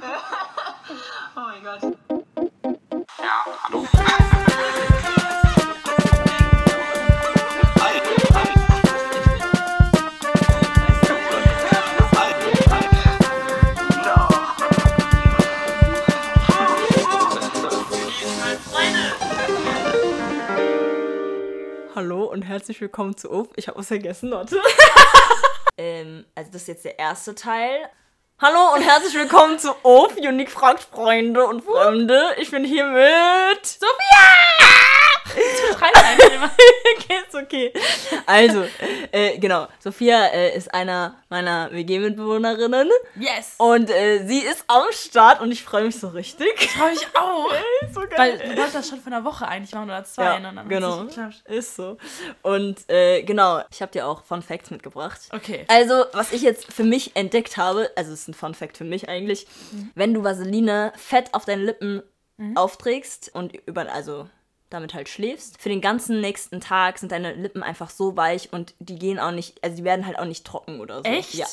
Oh mein Gott. Ja, hallo. Hallo und herzlich willkommen zu Up. Ich habe was vergessen, Leute. ähm, also das ist jetzt der erste Teil. Hallo und herzlich willkommen zu Up. Unique fragt Freunde und Fremde. Ich bin hier mit Sophia! Okay, ist okay. Also, äh, genau. Sophia äh, ist einer meiner WG-Mitbewohnerinnen. Yes! Und äh, sie ist am Start und ich freue mich so richtig. Ich freue mich auch. so geil. Weil wir wollten das schon vor einer Woche eigentlich machen oder zwei. Ja, und dann genau. Ist so. Und äh, genau, ich habe dir auch Fun Facts mitgebracht. Okay. Also, was ich jetzt für mich entdeckt habe, also es ist ein Fun Fact für mich eigentlich, wenn du Vaseline fett auf deine Lippen aufträgst und über, also damit halt schläfst, für den ganzen nächsten Tag sind deine Lippen einfach so weich und die gehen auch nicht, also die werden halt auch nicht trocken oder so. Echt? Ja.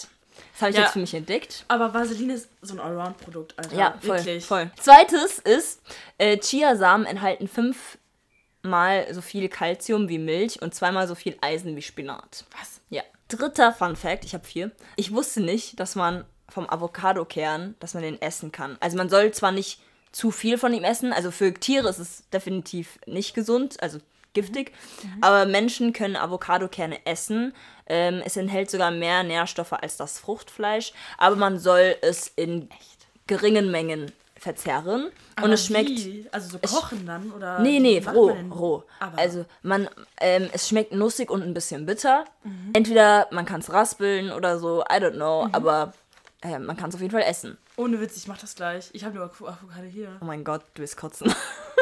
Das habe ich Ja. jetzt für mich entdeckt. Aber Vaseline ist so ein Allround-Produkt, Alter. Ja, voll, Wirklich. voll. Zweites ist, äh, Chiasamen enthalten fünfmal so viel Kalzium wie Milch und zweimal so viel Eisen wie Spinat. Was? Ja. Dritter Fun Fact, ich habe vier. Ich wusste nicht, dass man vom Avocado-Kern, dass man den essen kann. Also man soll zwar nicht zu viel von ihm essen, also für Tiere ist es definitiv nicht gesund, also giftig, aber Menschen können Avocadokerne essen. Ähm, es enthält sogar mehr Nährstoffe als das Fruchtfleisch, aber man soll es in geringen Mengen verzehren Aber und es schmeckt Wie? Also so kochen dann? Oder Nee, nee, roh, roh. Aber Also man, ähm, es schmeckt nussig und ein bisschen bitter. Mhm. Entweder man kann es raspeln oder so, I don't know, aber äh, man kann es auf jeden Fall essen. Ohne Witz, ich mach das gleich. Ich habe nur Avo- Avocado hier. Oh mein Gott, du willst kotzen.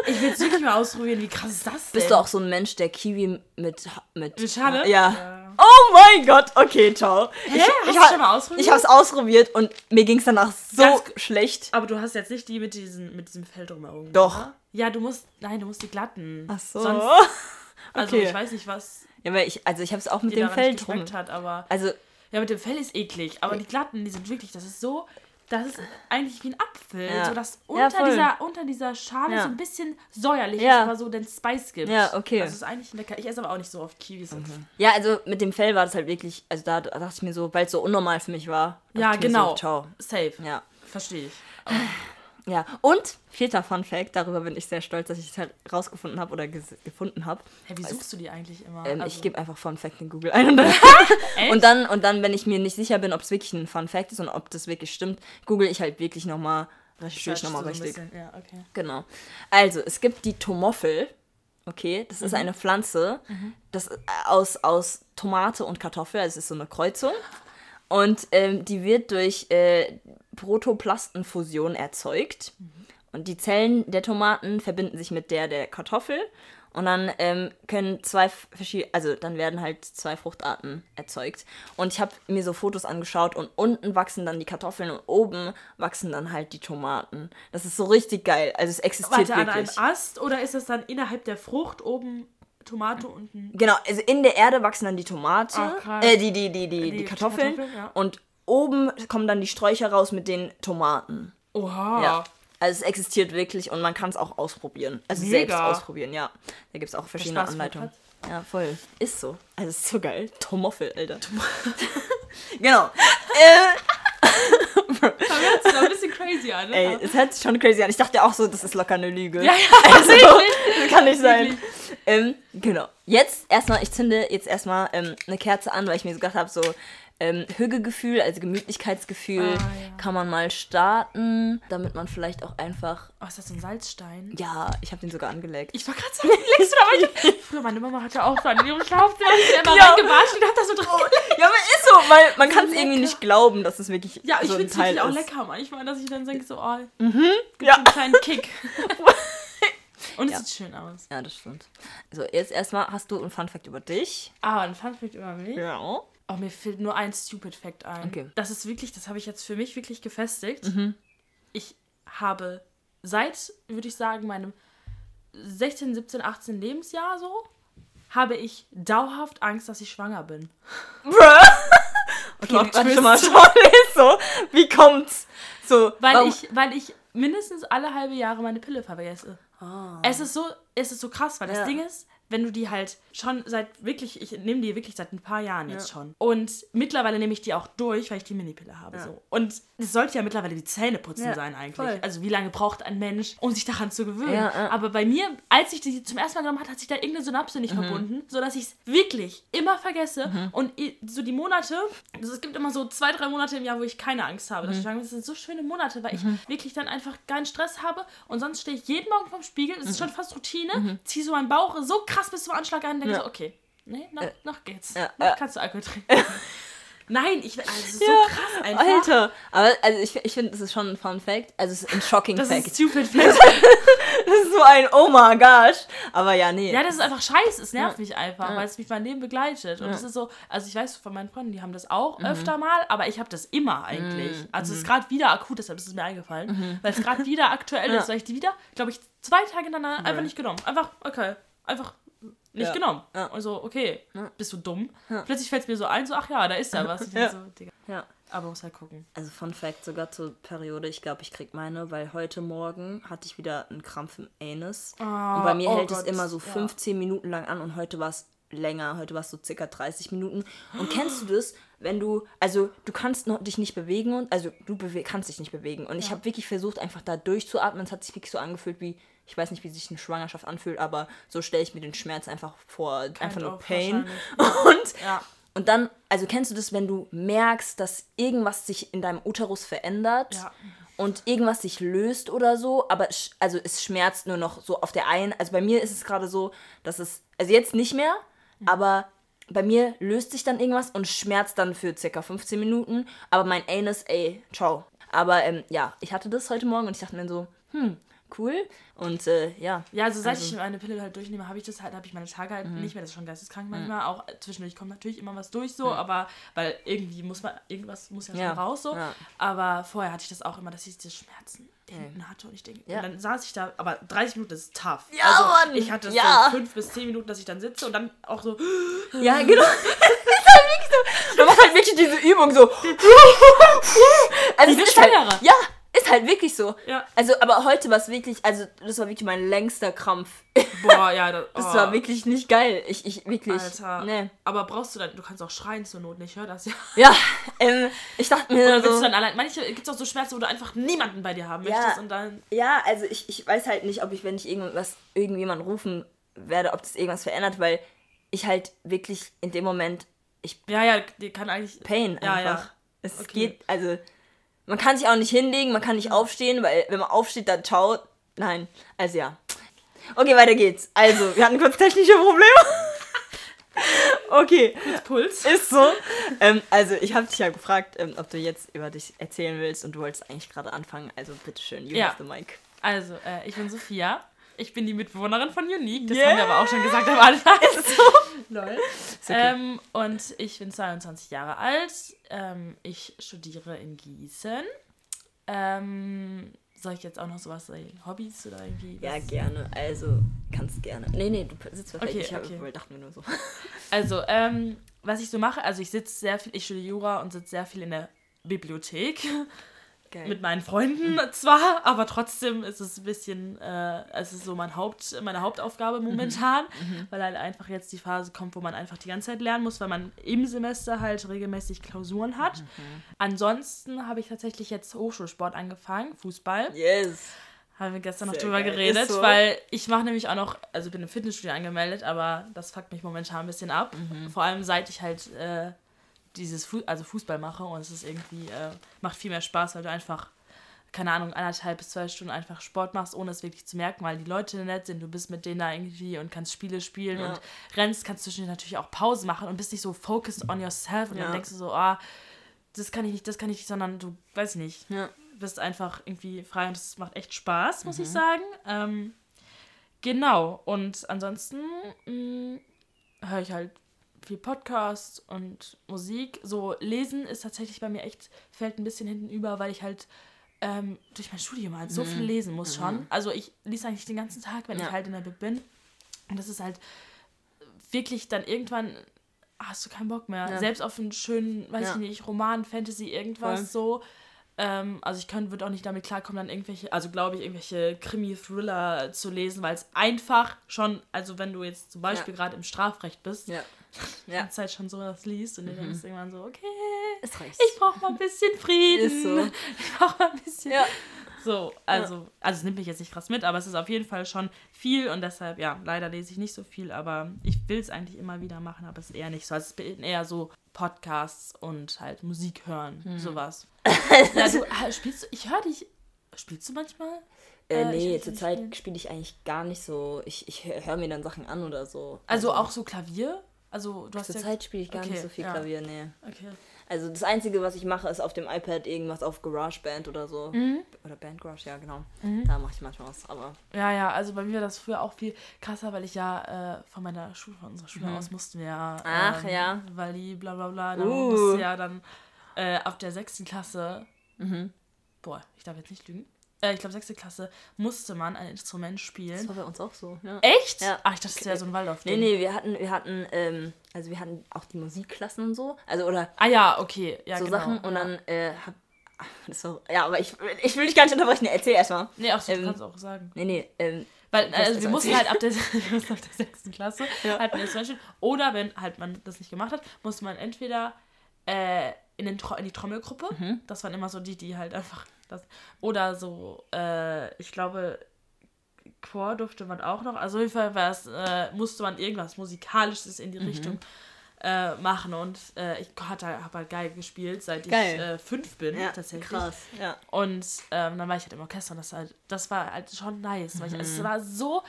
Ich will es wirklich mal ausprobieren. Wie krass ist das denn? Bist du auch so ein Mensch, der Kiwi mit... mit Mit Schale? Ja. Ja. Oh mein Gott, okay, ciao. Hä? Hast ich, du schon mal ausprobiert? Ich habe es ausprobiert und mir ging es danach so Ganz- schlecht. Aber du hast jetzt nicht die mit, diesen, mit diesem Fell drumherum. Doch. Oder? Ja, du musst. Nein, du musst die glatten. Ach so. Sonst, also Okay. ich weiß nicht, was Ja, weil ich, also ich habe es auch mit dem Fell drum. hat, aber. Also Ja, mit dem Fell ist eklig, aber die glatten, die sind wirklich, das ist so, das ist eigentlich wie ein Apfel, Ja. so dass Ja, unter, voll. dieser, unter dieser Schale Ja. so ein bisschen säuerlich Ja. ist, aber so den Spice gibt. Ja, okay. Das ist eigentlich lecker. Ich esse aber auch nicht so oft Kiwis. und- Ja, also mit dem Fell war das halt wirklich, also da dachte ich mir so, weil es so unnormal für mich war. Ja, genau. So, ciao. Safe. Ja. Verstehe ich. Ja. Und vierter Fun Fact, darüber bin ich sehr stolz, dass ich es halt rausgefunden habe oder gefunden habe. Hä, wie suchst du die eigentlich immer? Ähm, Also- ich gebe einfach Fun Fact in Google ein und dann, und dann, und dann, wenn ich mir nicht sicher bin, ob es wirklich ein Fun Fact ist und ob das wirklich stimmt, google ich halt wirklich nochmal, recherchiere ich nochmal du so richtig. bisschen. Ja, okay. Genau. Also, es gibt die Tomoffel. Okay, das Mhm. ist eine Pflanze das äh, aus, aus Tomate und Kartoffel, also es ist so eine Kreuzung. Und ähm, die wird durch äh, Protoplastenfusion erzeugt. Mhm. Und die Zellen der Tomaten verbinden sich mit der der Kartoffel. Und dann ähm, können zwei verschiedene, also dann werden halt zwei Fruchtarten erzeugt. Und ich habe mir so Fotos angeschaut und unten wachsen dann die Kartoffeln und oben wachsen dann halt die Tomaten. Das ist so richtig geil. Also es existiert Warte, an einem wirklich. Ast oder ist das dann innerhalb der Frucht oben Tomate unten? Genau, also in der Erde wachsen dann die Tomate, krass. äh, die, die, die, die, die, Kartoffeln. Kartoffeln, ja. Und oben kommen dann die Sträucher raus mit den Tomaten. Oha. Ja. Also es existiert wirklich und man kann es auch ausprobieren. Also Mega. selbst ausprobieren, ja. Da gibt es auch verschiedene Anleitungen. Ja, voll. Ist so. Also es ist so geil. Tomoffel, Alter. genau. Äh, hört sich doch ein bisschen crazy an, ne? ey, es hört sich schon crazy an. Ich dachte auch so, das ist locker eine Lüge. Ja, ja, Also, das kann nicht sein. Ähm, genau. Jetzt erstmal, ich zünde jetzt erstmal ähm, eine Kerze an, weil ich mir so gedacht habe, so ähm, Hügegefühl, also Gemütlichkeitsgefühl, Ah, ja. kann man mal starten, damit man vielleicht auch einfach, Oh, ist das so ein Salzstein? ja, ich habe den sogar angelegt. Ich war gerade sagen, legst du da mal Früher, meine Mama hatte auch so an ihrem Schlafzimmer, die immer Ja. reingewaschen und hat das so drin. ja, aber ist so, weil man kann es irgendwie nicht glauben, dass es wirklich Ja, ich so ein finde es Teil wirklich auch ist. lecker manchmal, dass ich dann denke so, oh, Ja. einen kleinen Kick. Und es Ja. sieht schön aus. ja, das stimmt. Also jetzt erstmal hast du einen Fun Fact über dich. Ah, ein Funfact über mich. Ja. Oh, mir fällt nur ein Stupid Fact ein. Okay. Mhm. Das ist wirklich, das habe ich jetzt für mich wirklich gefestigt. Ich habe seit, würde ich sagen, meinem 16, 17, 18 Lebensjahr so, habe ich dauerhaft Angst, dass ich schwanger bin. Okay, Plot warte mal, schon ist so. Wie kommt's? So, Weil warum- ich, weil ich mindestens alle halbe Jahre meine Pille vergesse. Es ist so, es ist so krass, weil das. Ja. Ding ist, wenn du die halt schon seit wirklich, ich nehme die wirklich seit ein paar Jahren jetzt Ja. schon. Und mittlerweile nehme ich die auch durch, weil ich die Minipille habe. Ja. So. Und es sollte ja mittlerweile die Zähne putzen Ja, sein eigentlich. voll. Also wie lange braucht ein Mensch, um sich daran zu gewöhnen? Aber bei mir, als ich die zum ersten Mal genommen hat, hat sich da irgendeine Synapse nicht Mhm. verbunden, sodass ich es wirklich immer vergesse. Und i- so die Monate, also es gibt immer so zwei, drei Monate im Jahr, wo ich keine Angst habe. Mhm. dass ich sage, Das sind so schöne Monate, weil ich wirklich dann einfach keinen Stress habe. Und sonst stehe ich jeden Morgen vorm Spiegel, es ist schon fast Routine, ziehe so meinen Bauch so krass bis zum Anschlag und denke Mhm. Ja. so, okay, nee, noch, noch geht's. Ja, noch ja. kannst du Alkohol trinken. Nein, ich, also es ist so Ja, krass einfach. Alter. Aber also ich, ich finde, das ist schon ein Fun Fact. Also es ist ein shocking Das Fact. ist stupid. Fact. das ist so ein Oh my gosh. Aber ja, nee. Ja, das ist einfach scheiße. Es nervt Ja. mich einfach, Ja. weil es mich mein Leben begleitet. Und es ist so, also ich weiß von meinen Freunden, die haben das auch öfter mal, aber ich habe das immer eigentlich. Mhm. Also es ist gerade wieder akut, deshalb ist es mir eingefallen, weil es gerade wieder aktuell ist, weil ich die wieder, glaube ich, zwei Tage hintereinander einfach nicht genommen. Einfach, okay, einfach nicht Ja. genommen. Ja. Also, okay, Ja. bist du dumm? Plötzlich fällt es mir so ein, so, ach ja, da ist ja was. Ja. so, ja. Aber muss halt gucken. Also Fun Fact sogar zur Periode. Ich glaube, ich krieg meine, weil heute Morgen hatte ich wieder einen Krampf im Anus. und bei mir oh hält es Gott, immer so ja. 15 Minuten lang an und heute war es länger. Heute war es so circa 30 Minuten. Und kennst du das, wenn du, also du kannst noch, dich nicht bewegen und, also du bewe kannst dich nicht bewegen. Und ich habe wirklich versucht, einfach da durchzuatmen. Es hat sich wirklich so angefühlt wie, ich weiß nicht, wie sich eine Schwangerschaft anfühlt, aber so stelle ich mir den Schmerz einfach vor. einfach nur Pain. Und Ja. und dann, also kennst du das, wenn du merkst, dass irgendwas sich in deinem Uterus verändert Ja. und irgendwas sich löst oder so, aber also es schmerzt nur noch so auf der einen. Also bei mir ist es gerade so, dass es, also jetzt nicht mehr, aber bei mir löst sich dann irgendwas und schmerzt dann für circa 15 Minuten, aber mein Anus, ey, ciao. Aber ähm, ja, ich hatte das heute Morgen und ich dachte mir so, hm, cool. Und äh, ja. Ja, also seit Also- Mhm. ich meine Pille halt durchnehme, habe ich das halt, habe ich meine Tage halt nicht mehr. Das ist schon geisteskrank manchmal. Auch zwischendurch kommt natürlich immer was durch so, aber weil irgendwie muss man, irgendwas muss ja schon Ja, raus so. ja. Aber vorher hatte ich das auch immer, dass ich diese Schmerzen hinten hatte und ich denke, Ja. und dann saß ich da, aber 30 Minuten ist tough. Ja, also Mann, ich hatte ja. so 5 bis 10 Minuten, dass ich dann sitze und dann auch so, Ja, genau. Halt. Man macht halt wirklich diese Übung so. Also Wie es ist eine halt, ja, ist halt wirklich so. Ja. Also, aber heute war es wirklich, also das war wirklich mein längster Krampf. boah, ja, das, Das oh. war wirklich nicht geil. Ich, ich wirklich. Alter. Nee. Aber brauchst du dann, du kannst auch schreien zur Not, nicht? Hör das ja. Ja, ähm, ich dachte mir willst so. du dann allein, manche gibt es auch so Schmerzen, wo du einfach niemanden bei dir haben Ja. möchtest und dann, Ja, also ich, ich weiß halt nicht, ob ich, wenn ich irgendwas, irgendjemand rufen werde, ob das irgendwas verändert, weil ich halt wirklich in dem Moment, ich ja, ja, die kann eigentlich, Pain Ja, einfach. ja. Es Okay. geht, also man kann sich auch nicht hinlegen, man kann nicht aufstehen, weil wenn man aufsteht, dann ciao. Nein, also ja. Okay, weiter geht's. Also, wir hatten kurz technische Probleme. okay, Puls. ist so. ähm, also, ich habe dich ja gefragt, ähm, ob du jetzt über dich erzählen willst und du wolltest eigentlich gerade anfangen. Also, bitteschön, you Ja. have the mic. Also, äh, ich bin Sophia. Ich bin die Mitbewohnerin von Unique. Das Yeah. haben wir aber auch schon gesagt am Anfang. Lol. okay. Ähm, und ich bin 22 Jahre alt. Ähm, ich studiere in Gießen. Ähm, soll ich jetzt auch noch sowas sagen? Hobbys oder irgendwie? Ja, gerne. Also, kannst gerne. Nee, nee, du sitzt perfekt. Okay, ich hab, okay. wohl dachten wir nur so. Also, ähm, was ich so mache, also ich sitze sehr viel, ich studiere Jura und sitze sehr viel in der Bibliothek. Geil. Mit meinen Freunden zwar, aber trotzdem ist es ein bisschen, äh, es ist so mein Haupt, meine Hauptaufgabe momentan, weil halt einfach jetzt die Phase kommt, wo man einfach die ganze Zeit lernen muss, weil man im Semester halt regelmäßig Klausuren hat. Ansonsten habe ich tatsächlich jetzt Hochschulsport angefangen, Fußball. yes. Haben wir gestern noch Sehr drüber geil. geredet, so. weil ich mache nämlich auch noch, also bin im Fitnessstudio angemeldet, aber das fuckt mich momentan ein bisschen ab. Mhm. Vor allem seit ich halt äh, dieses Fu also Fußball mache und es ist irgendwie, äh, macht viel mehr Spaß, weil du einfach, keine Ahnung, anderthalb bis zwei Stunden einfach Sport machst, ohne es wirklich zu merken, weil die Leute nett sind, du bist mit denen da irgendwie und kannst Spiele spielen Ja. und rennst, kannst zwischendurch natürlich auch Pause machen und bist nicht so focused on yourself und Ja. dann denkst du so, ah, das kann ich nicht, das kann ich nicht, sondern du, weiß ich nicht, Ja. bist einfach irgendwie frei und es macht echt Spaß, muss ich Mhm. sagen. Ähm, genau, und ansonsten mh, höre ich halt viel Podcasts und Musik. So lesen ist tatsächlich bei mir echt, fällt ein bisschen hinten über, weil ich halt ähm, durch mein Studium halt so viel lesen muss schon. Also ich lese eigentlich den ganzen Tag, wenn Mhm. Ja. ich halt in der Bib bin. Und das ist halt wirklich dann irgendwann hast du keinen Bock mehr. Ja. Selbst auf einen schönen, weiß Ja. ich nicht, Roman, Fantasy, irgendwas Voll. so. Ähm, also ich könnte, würde auch nicht damit klarkommen, dann irgendwelche, also glaube ich, irgendwelche Krimi-Thriller zu lesen, weil es einfach schon, also wenn du jetzt zum Beispiel Ja. gerade im Strafrecht bist, Ja. Die Ja. ganze Zeit schon sowas liest und du denkst irgendwann so, okay, Es reicht. ich brauche mal ein bisschen Frieden. Ist so. Ich brauche mal ein bisschen. Ja. So, also, also es nimmt mich jetzt nicht krass mit, aber es ist auf jeden Fall schon viel und deshalb, ja, leider lese ich nicht so viel, aber ich will es eigentlich immer wieder machen, aber es ist eher nicht so. Also es sind eher so Podcasts und halt Musik hören, Hm. sowas. ja, du, ah, spielst du, ich höre dich, spielst du manchmal? Äh, Äh, nee, zurzeit spiele ich eigentlich gar nicht so. Ich, ich höre mir dann Sachen an oder so. Also auch so Klavier? Also du hast ja... Zurzeit spiele ich gar Okay, nicht so viel ja. Klavier, nee. Okay. Also das Einzige, was ich mache, ist auf dem iPad irgendwas auf GarageBand oder so. Mhm. Oder Bandgarage, ja genau. Da mache ich manchmal was, aber Ja, ja, also bei mir war das früher auch viel krasser, weil ich ja äh, von meiner Schule, von unserer Schule aus mussten wir ja. Mhm. Ach, ähm, ja. Weil die bla bla bla, dann Uh. musste ja dann äh, ab der sechsten Klasse, Mhm. boah, ich darf jetzt nicht lügen, äh, ich glaube sechste Klasse, musste man ein Instrument das spielen. war bei uns auch so. Ja. Echt? Ja. Ach, ich dachte, das wäre so ein Waldorf. Nee, nee, wir hatten, wir hatten, ähm, also wir hatten auch die Musikklassen und so. Also oder Ah ja, okay. Ja, so genau. Sachen und dann äh, hab. ach, Das so, ja, aber ich, ich will dich gar nicht unterbrechen. Erzähl erstmal. Nee, auch so, du ähm, kannst auch sagen. Nee, nee, ähm, Weil Das also wir mussten halt ab der, ab der sechsten Klasse Ja. halt ein Instrument spielen. Oder wenn halt man das nicht gemacht hat, musste man entweder äh, in, den in die Trommelgruppe. Mhm. Das waren immer so die, die halt einfach das. Oder so, äh, ich glaube, Chor durfte man auch noch. Also auf jeden Fall äh, musste man irgendwas Musikalisches in die Mhm. Richtung äh, machen. Und äh, ich hatte, habe halt Geige gespielt, seit Geil. ich äh, fünf bin, ja, tatsächlich. krass. Ja. Und ähm, dann war ich halt im Orchester und das, halt, das war halt schon nice. Weil ich, es Mhm. war so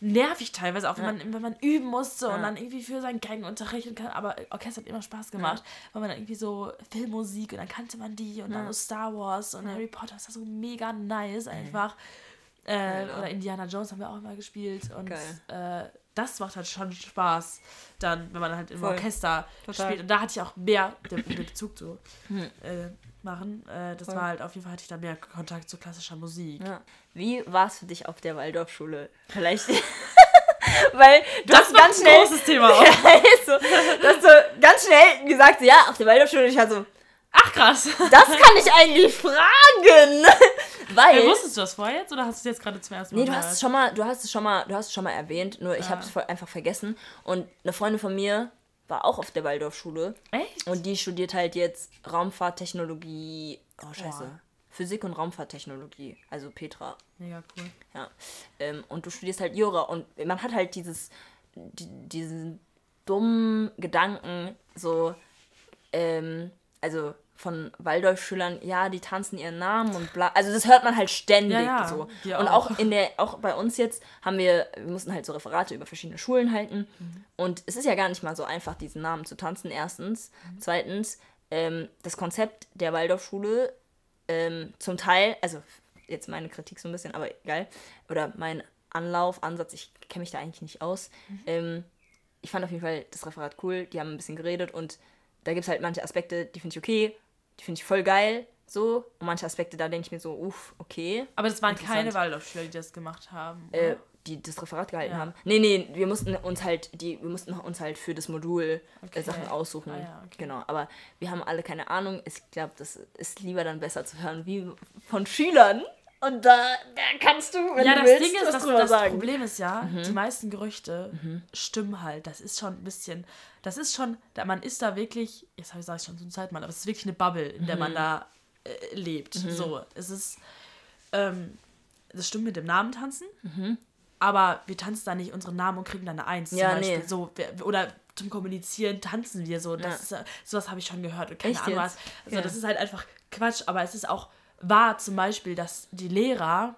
nervig teilweise, auch wenn, man, wenn man üben musste und Ja. dann irgendwie für seinen Geigenunterricht. Und kann, aber Orchester hat immer Spaß gemacht, weil man dann irgendwie so Filmmusik und dann kannte man die und dann so Star Wars und Harry Potter. Das war so mega nice einfach. Äh, oder Indiana Jones haben wir auch immer gespielt. Und äh, das macht halt schon Spaß, dann, wenn man halt im Voll. Orchester Total. spielt. Und da hatte ich auch mehr den, den Bezug zu Hm. äh, machen. Äh, das Voll. war halt auf jeden Fall hatte ich da mehr Kontakt zu klassischer Musik. Ja. Wie war es für dich auf der Waldorfschule? Vielleicht. Weil du hast war ganz ein schnell. großes Thema auch. So, du hast so ganz schnell gesagt, ja, auf der Waldorfschule. Und ich war so, Ach krass. das kann ich eigentlich fragen. Weil. Äh, wusstest du das vorher jetzt oder hast du es jetzt gerade zum ersten Mal Nee, du hast es schon mal, du hast es schon mal, du hast es schon mal erwähnt, nur ich Ah. habe es einfach vergessen. Und eine Freundin von mir war auch auf der Waldorfschule Echt? und die studiert halt jetzt Raumfahrttechnologie. Oh Scheiße. Boah. Physik und Raumfahrttechnologie. Also Petra. Mega cool. Ja. Ähm, und du studierst halt Jura und man hat halt dieses, die, diesen dummen Gedanken, so, ähm, also von Waldorfschülern, ja, die tanzen ihren Namen und bla. Also das hört man halt ständig Ja, ja, so. Und auch. auch in der, auch bei uns jetzt haben wir, wir mussten halt so Referate über verschiedene Schulen halten. Mhm. Und es ist ja gar nicht mal so einfach, diesen Namen zu tanzen, erstens. Mhm. Zweitens, ähm, das Konzept der Waldorfschule ähm, zum Teil, also jetzt meine Kritik so ein bisschen, aber egal, oder mein Anlauf, Ansatz, ich kenne mich da eigentlich nicht aus. Ähm, ich fand auf jeden Fall das Referat cool, die haben ein bisschen geredet und da gibt es halt manche Aspekte, die finde ich okay, die finde ich voll geil, so. Und manche Aspekte, da denke ich mir so, uff, okay. Aber das waren keine Waldorfschüler, die das gemacht haben. Äh, die das Referat gehalten Ja. haben. Nee, nee, wir mussten uns halt die wir mussten uns halt für das Modul Okay. äh, Sachen aussuchen. Ah ja, okay. Genau, aber wir haben alle keine Ahnung. Ich glaube, das ist lieber dann besser zu hören wie von Schülern. Und da, da kannst du, wenn ja, du das willst, Ding ist, was das, drüber das sagen. Mhm. Problem ist ja, die meisten Gerüchte stimmen halt. Das ist schon ein bisschen, das ist schon, da, man ist da wirklich, jetzt habe ich sage ich schon so eine Zeit mal, aber es ist wirklich eine Bubble, in der Mhm. man da äh, lebt. So, es ist, ähm, das stimmt mit dem Namen tanzen, aber wir tanzen da nicht unseren Namen und kriegen dann eine Eins Ja, zum Beispiel. nee. So, wir, oder zum Kommunizieren tanzen wir so. Das Ja. ist, äh, sowas habe ich schon gehört und keine Echt Ahnung jetzt? was. Also Ja. das ist halt einfach Quatsch, aber es ist auch wahr zum Beispiel, dass die Lehrer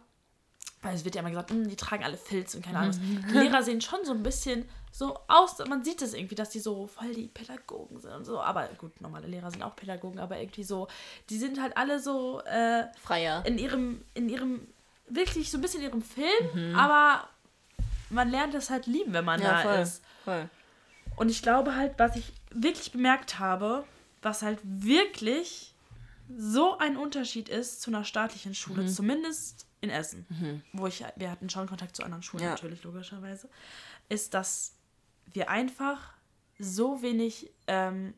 weil es wird ja immer gesagt, "Hm, die tragen alle Filz und keine Ahnung. was." Mhm. Die Lehrer sehen schon so ein bisschen so aus, man sieht es irgendwie, dass die so voll die Pädagogen sind und so. Aber gut, normale Lehrer sind auch Pädagogen, aber irgendwie so, die sind halt alle so äh, Freier. in ihrem, in ihrem, wirklich so ein bisschen in ihrem Film, aber man lernt es halt lieben, wenn man Mhm. Ja, da voll. ist. voll. Und ich glaube halt, was ich wirklich bemerkt habe, was halt wirklich so ein Unterschied ist zu einer staatlichen Schule, Mhm. zumindest in Essen, wo ich, wir hatten schon Kontakt zu anderen Schulen Ja. natürlich, logischerweise, ist, dass wir einfach so wenig ähm,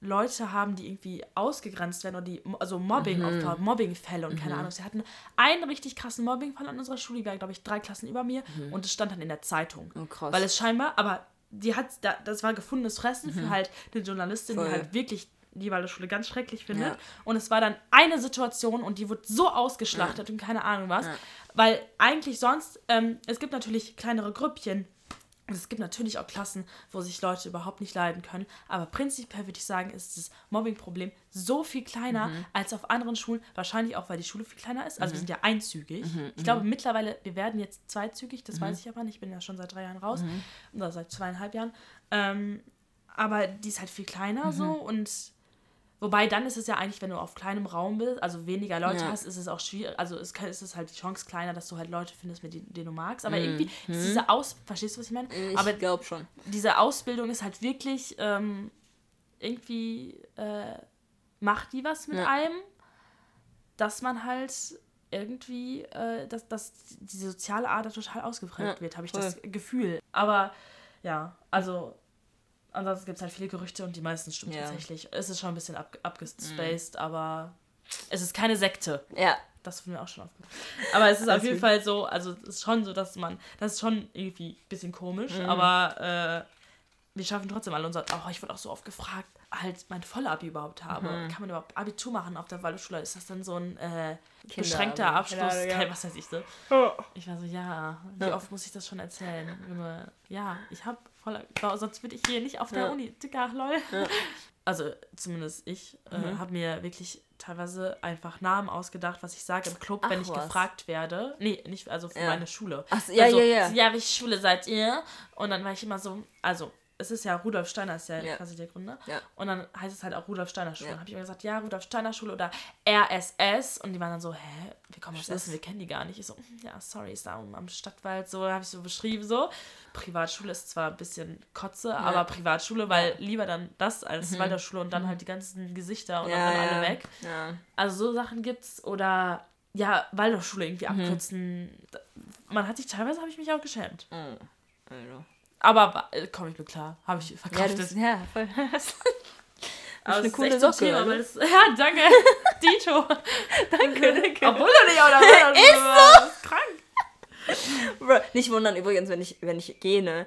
Leute haben, die irgendwie ausgegrenzt werden oder die also Mobbing-Opfer, Mobbing-Fälle und keine Ahnung. Sie hatten einen richtig krassen Mobbing-Fall an unserer Schule, die war, glaube ich, drei Klassen über mir und es stand dann in der Zeitung. Oh, krass. Weil es scheinbar, aber die hat, da- das war gefundenes Fressen für halt eine Journalistin, Voll. die halt wirklich die Waldorfschule ganz schrecklich findet. Ja. Und es war dann eine Situation und die wurde so ausgeschlachtet und keine Ahnung was. Weil eigentlich sonst, ähm, es gibt natürlich kleinere Grüppchen. Und es gibt natürlich auch Klassen, wo sich Leute überhaupt nicht leiden können. Aber prinzipiell würde ich sagen, ist das Mobbing-Problem so viel kleiner als auf anderen Schulen. Wahrscheinlich auch, weil die Schule viel kleiner ist. Also wir sind ja einzügig. Ich glaube mittlerweile, wir werden jetzt zweizügig, das weiß ich aber nicht. Ich bin ja schon seit drei Jahren raus. Oder seit zweieinhalb Jahren. Ähm, aber die ist halt viel kleiner so und Wobei dann ist es ja eigentlich, wenn du auf kleinem Raum bist, also weniger Leute Ja. hast, ist es auch schwierig. Also ist, ist es halt die Chance kleiner, dass du halt Leute findest, mit denen, denen du magst. Aber irgendwie ist diese Aus... Verstehst du, was ich meine? Ich Aber glaube schon. diese Ausbildung ist halt wirklich ähm, irgendwie äh, macht die was mit Ja. einem, dass man halt irgendwie, äh, dass, dass die soziale Ader total ausgeprägt Ja, wird, habe ich voll. das Gefühl. Aber ja, also ansonsten gibt es halt viele Gerüchte und die meisten stimmen Ja. Mhm. tatsächlich. Es ist schon ein bisschen ab, abgespaced, aber es ist keine Sekte. Ja. Das ist mir auch schon aufgefallen. Aber es ist auf jeden. Fall so, also es ist schon so, dass man, das ist schon irgendwie ein bisschen komisch, Mhm. aber äh, wir schaffen trotzdem alle unser, oh, ich wurde auch so oft gefragt, halt mein Vollabi überhaupt habe. Mhm. Kann man überhaupt Abitur machen auf der Waldorfschule? Ist das dann so ein äh, beschränkter. Abschluss? Ahnung, ja. Was weiß ich so. Ich war so, ja, wie oft muss ich das schon erzählen? Ja, ich habe voll, sonst würde ich hier nicht auf der Ja. Uni, Digga, lol. Also zumindest ich äh, Mhm. habe mir wirklich teilweise einfach Namen ausgedacht, was ich sage im Club, Ach, wenn ich was. gefragt werde. Nee, nicht, also für Ja. meine Schule. Ach ja, also, ja, ja. Ja, welche Schule seid ihr? Und dann war ich immer so, also es ist ja Rudolf Steiner ist ja, Ja. quasi der Gründer. Ja. Und dann heißt es halt auch Rudolf Steiner Schule. Ja. Dann habe ich immer gesagt, ja, Rudolf Steiner Schule oder RSS. Und die waren dann so, hä, wir kommen aus Essen, wir kennen die gar nicht. Ich so, "Hm, ja, sorry, ist da am Stadtwald. So habe ich so beschrieben so. Privatschule ist zwar ein bisschen Kotze, aber Privatschule, weil lieber dann das als Waldorfschule und dann halt die ganzen Gesichter und Mhm. Ja, dann ja. alle weg. Ja. Also so Sachen gibt's oder ja, Waldorfschule irgendwie Mhm. abkürzen. Man hat sich teilweise habe ich mich auch geschämt. Oh. Also. Aber äh, komm ich mir klar, habe ich Ja, verkraftet. das, ja, voll. Aber eine es ist coole echt so ein Socke, Thema, weil das, ja, danke. Dito. danke, danke. Obwohl du nicht auch dabei ist so. krank. Bro, nicht wundern übrigens, wenn ich, wenn ich gähne.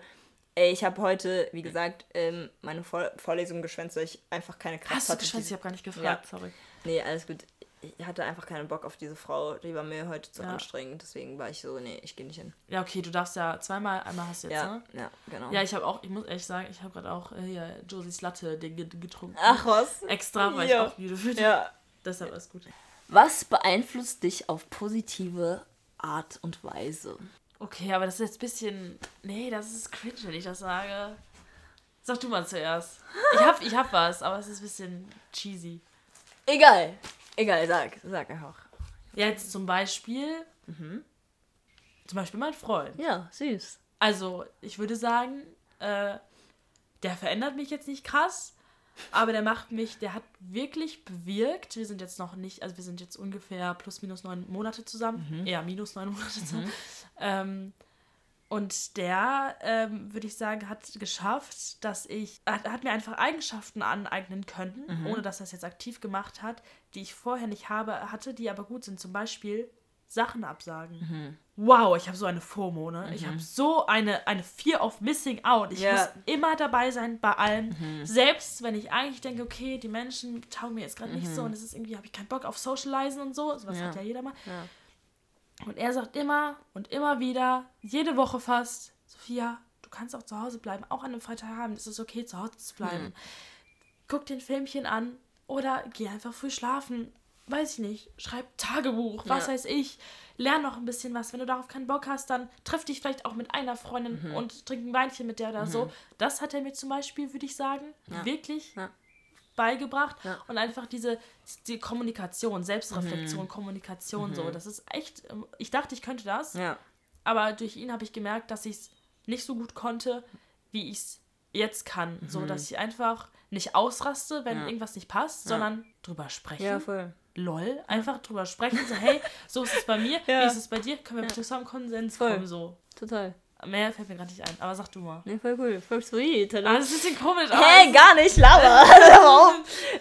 Ey, ich habe heute, wie gesagt, ähm, meine Vor Vorlesung geschwänzt, weil ich einfach keine Kraft Hast du hatte. geschwänzt? Ich habe gar nicht gefragt, Ja. sorry. Nee, alles gut. Ich hatte einfach keinen Bock auf diese Frau. Die war mir heute zu Ja. anstrengend. Deswegen war ich so, nee, ich gehe nicht hin. Ja, okay, du darfst ja zweimal, einmal hast du jetzt, Ja, ne? ja, genau. Ja, ich habe auch, ich muss ehrlich sagen, ich habe gerade auch äh, hier Josies Latte getrunken. Ach was. Extra, weil Ja. ich auch müde bin. Ja. Deshalb alles gut. Was beeinflusst dich auf positive Art und Weise? Okay, aber das ist jetzt ein bisschen. Nee, das ist cringe, wenn ich das sage. Sag du mal zuerst. Ich hab, ich hab was, aber es ist ein bisschen cheesy. Egal. Egal, sag. Sag einfach. Jetzt zum Beispiel. Zum Beispiel mein Freund. Ja, süß. Also, ich würde sagen, äh, der verändert mich jetzt nicht krass, aber der macht mich, der hat wirklich bewirkt. Wir sind jetzt noch nicht, also wir sind jetzt ungefähr plus minus neun Monate zusammen, eher minus neun Monate zusammen. Ähm, und der, ähm, würde ich sagen, hat geschafft, dass ich, hat, hat mir einfach Eigenschaften aneignen können, ohne dass er es jetzt aktiv gemacht hat, die ich vorher nicht habe, hatte, die aber gut sind. Zum Beispiel Sachen absagen. Wow, ich habe so eine FOMO, ne? Ich habe so eine, eine Fear of Missing Out. Ich Ja. muss immer dabei sein bei allem. Selbst wenn ich eigentlich denke, okay, die Menschen taugen mir jetzt gerade nicht so und es ist irgendwie, habe ich keinen Bock auf Socializen und so. Sowas Ja. hat ja jeder mal. Ja. Und er sagt immer und immer wieder, jede Woche fast, Sophia, du kannst auch zu Hause bleiben, auch an einem Freitagabend ist es okay, zu Hause zu bleiben. Guck den Filmchen an oder geh einfach früh schlafen. Weiß ich nicht, schreib Tagebuch, was Ja. weiß ich. Lern noch ein bisschen was. Wenn du darauf keinen Bock hast, dann triff dich vielleicht auch mit einer Freundin und trink ein Weinchen mit der oder so. Das hat er mir zum Beispiel, würde ich sagen, Ja. wirklich Ja. Beigebracht. Ja. Und einfach diese die Kommunikation, Selbstreflexion, Kommunikation, so. Das ist echt, ähm, ich dachte, ich könnte das. Ja. Aber durch ihn habe ich gemerkt, dass ich es nicht so gut konnte, wie ich es jetzt kann. So, dass ich einfach nicht ausraste, wenn Mhm. Ja. irgendwas nicht passt, sondern drüber sprechen. Ja, voll. Lol, einfach drüber sprechen. So, hey, so ist es bei mir, wie ist es bei dir? Können wir bitte zu einem Konsens Voll. kommen? So. Total. Mehr fällt mir gerade nicht ein, aber sag du mal. Nee, voll cool, voll sweet. Hallo. Ah, das ist ein bisschen komisch. aber Hä, es- gar nicht, Lava.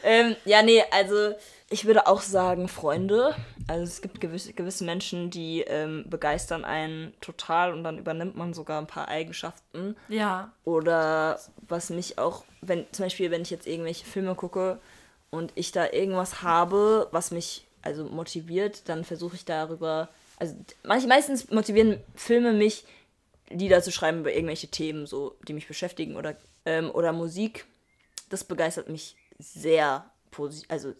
Ähm, ja, nee, also ich würde auch sagen Freunde. Also es gibt gewisse, gewisse Menschen, die ähm, begeistern einen total und dann übernimmt man sogar ein paar Eigenschaften. Ja, Oder was mich auch, wenn zum Beispiel, wenn ich jetzt irgendwelche Filme gucke und ich da irgendwas habe, was mich also motiviert, dann versuche ich darüber, also manch, meistens motivieren Filme mich, Lieder zu schreiben über irgendwelche Themen, so die mich beschäftigen oder ähm, oder Musik. Das begeistert mich sehr positiv, also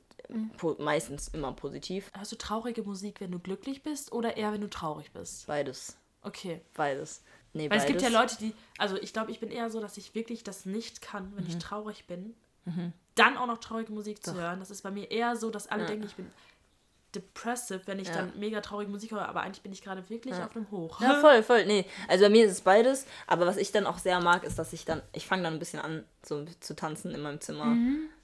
po meistens immer positiv. hörst du traurige Musik, wenn du glücklich bist oder eher, wenn du traurig bist? Beides, Okay. beides. Nee, Weil beides. es gibt ja Leute, die, also ich glaube, ich bin eher so, dass ich wirklich das nicht kann, wenn Mhm. ich traurig bin, dann auch noch traurige Musik zu hören. Das ist bei mir eher so, dass alle denken, ich bin depressive, wenn ich Ja. dann mega traurige Musik höre, aber eigentlich bin ich gerade wirklich auf einem Hoch. Ja, voll, voll. Nee, also bei mir ist es beides. Aber was ich dann auch sehr mag, ist, dass ich dann, ich fange dann ein bisschen an, so zu tanzen in meinem Zimmer.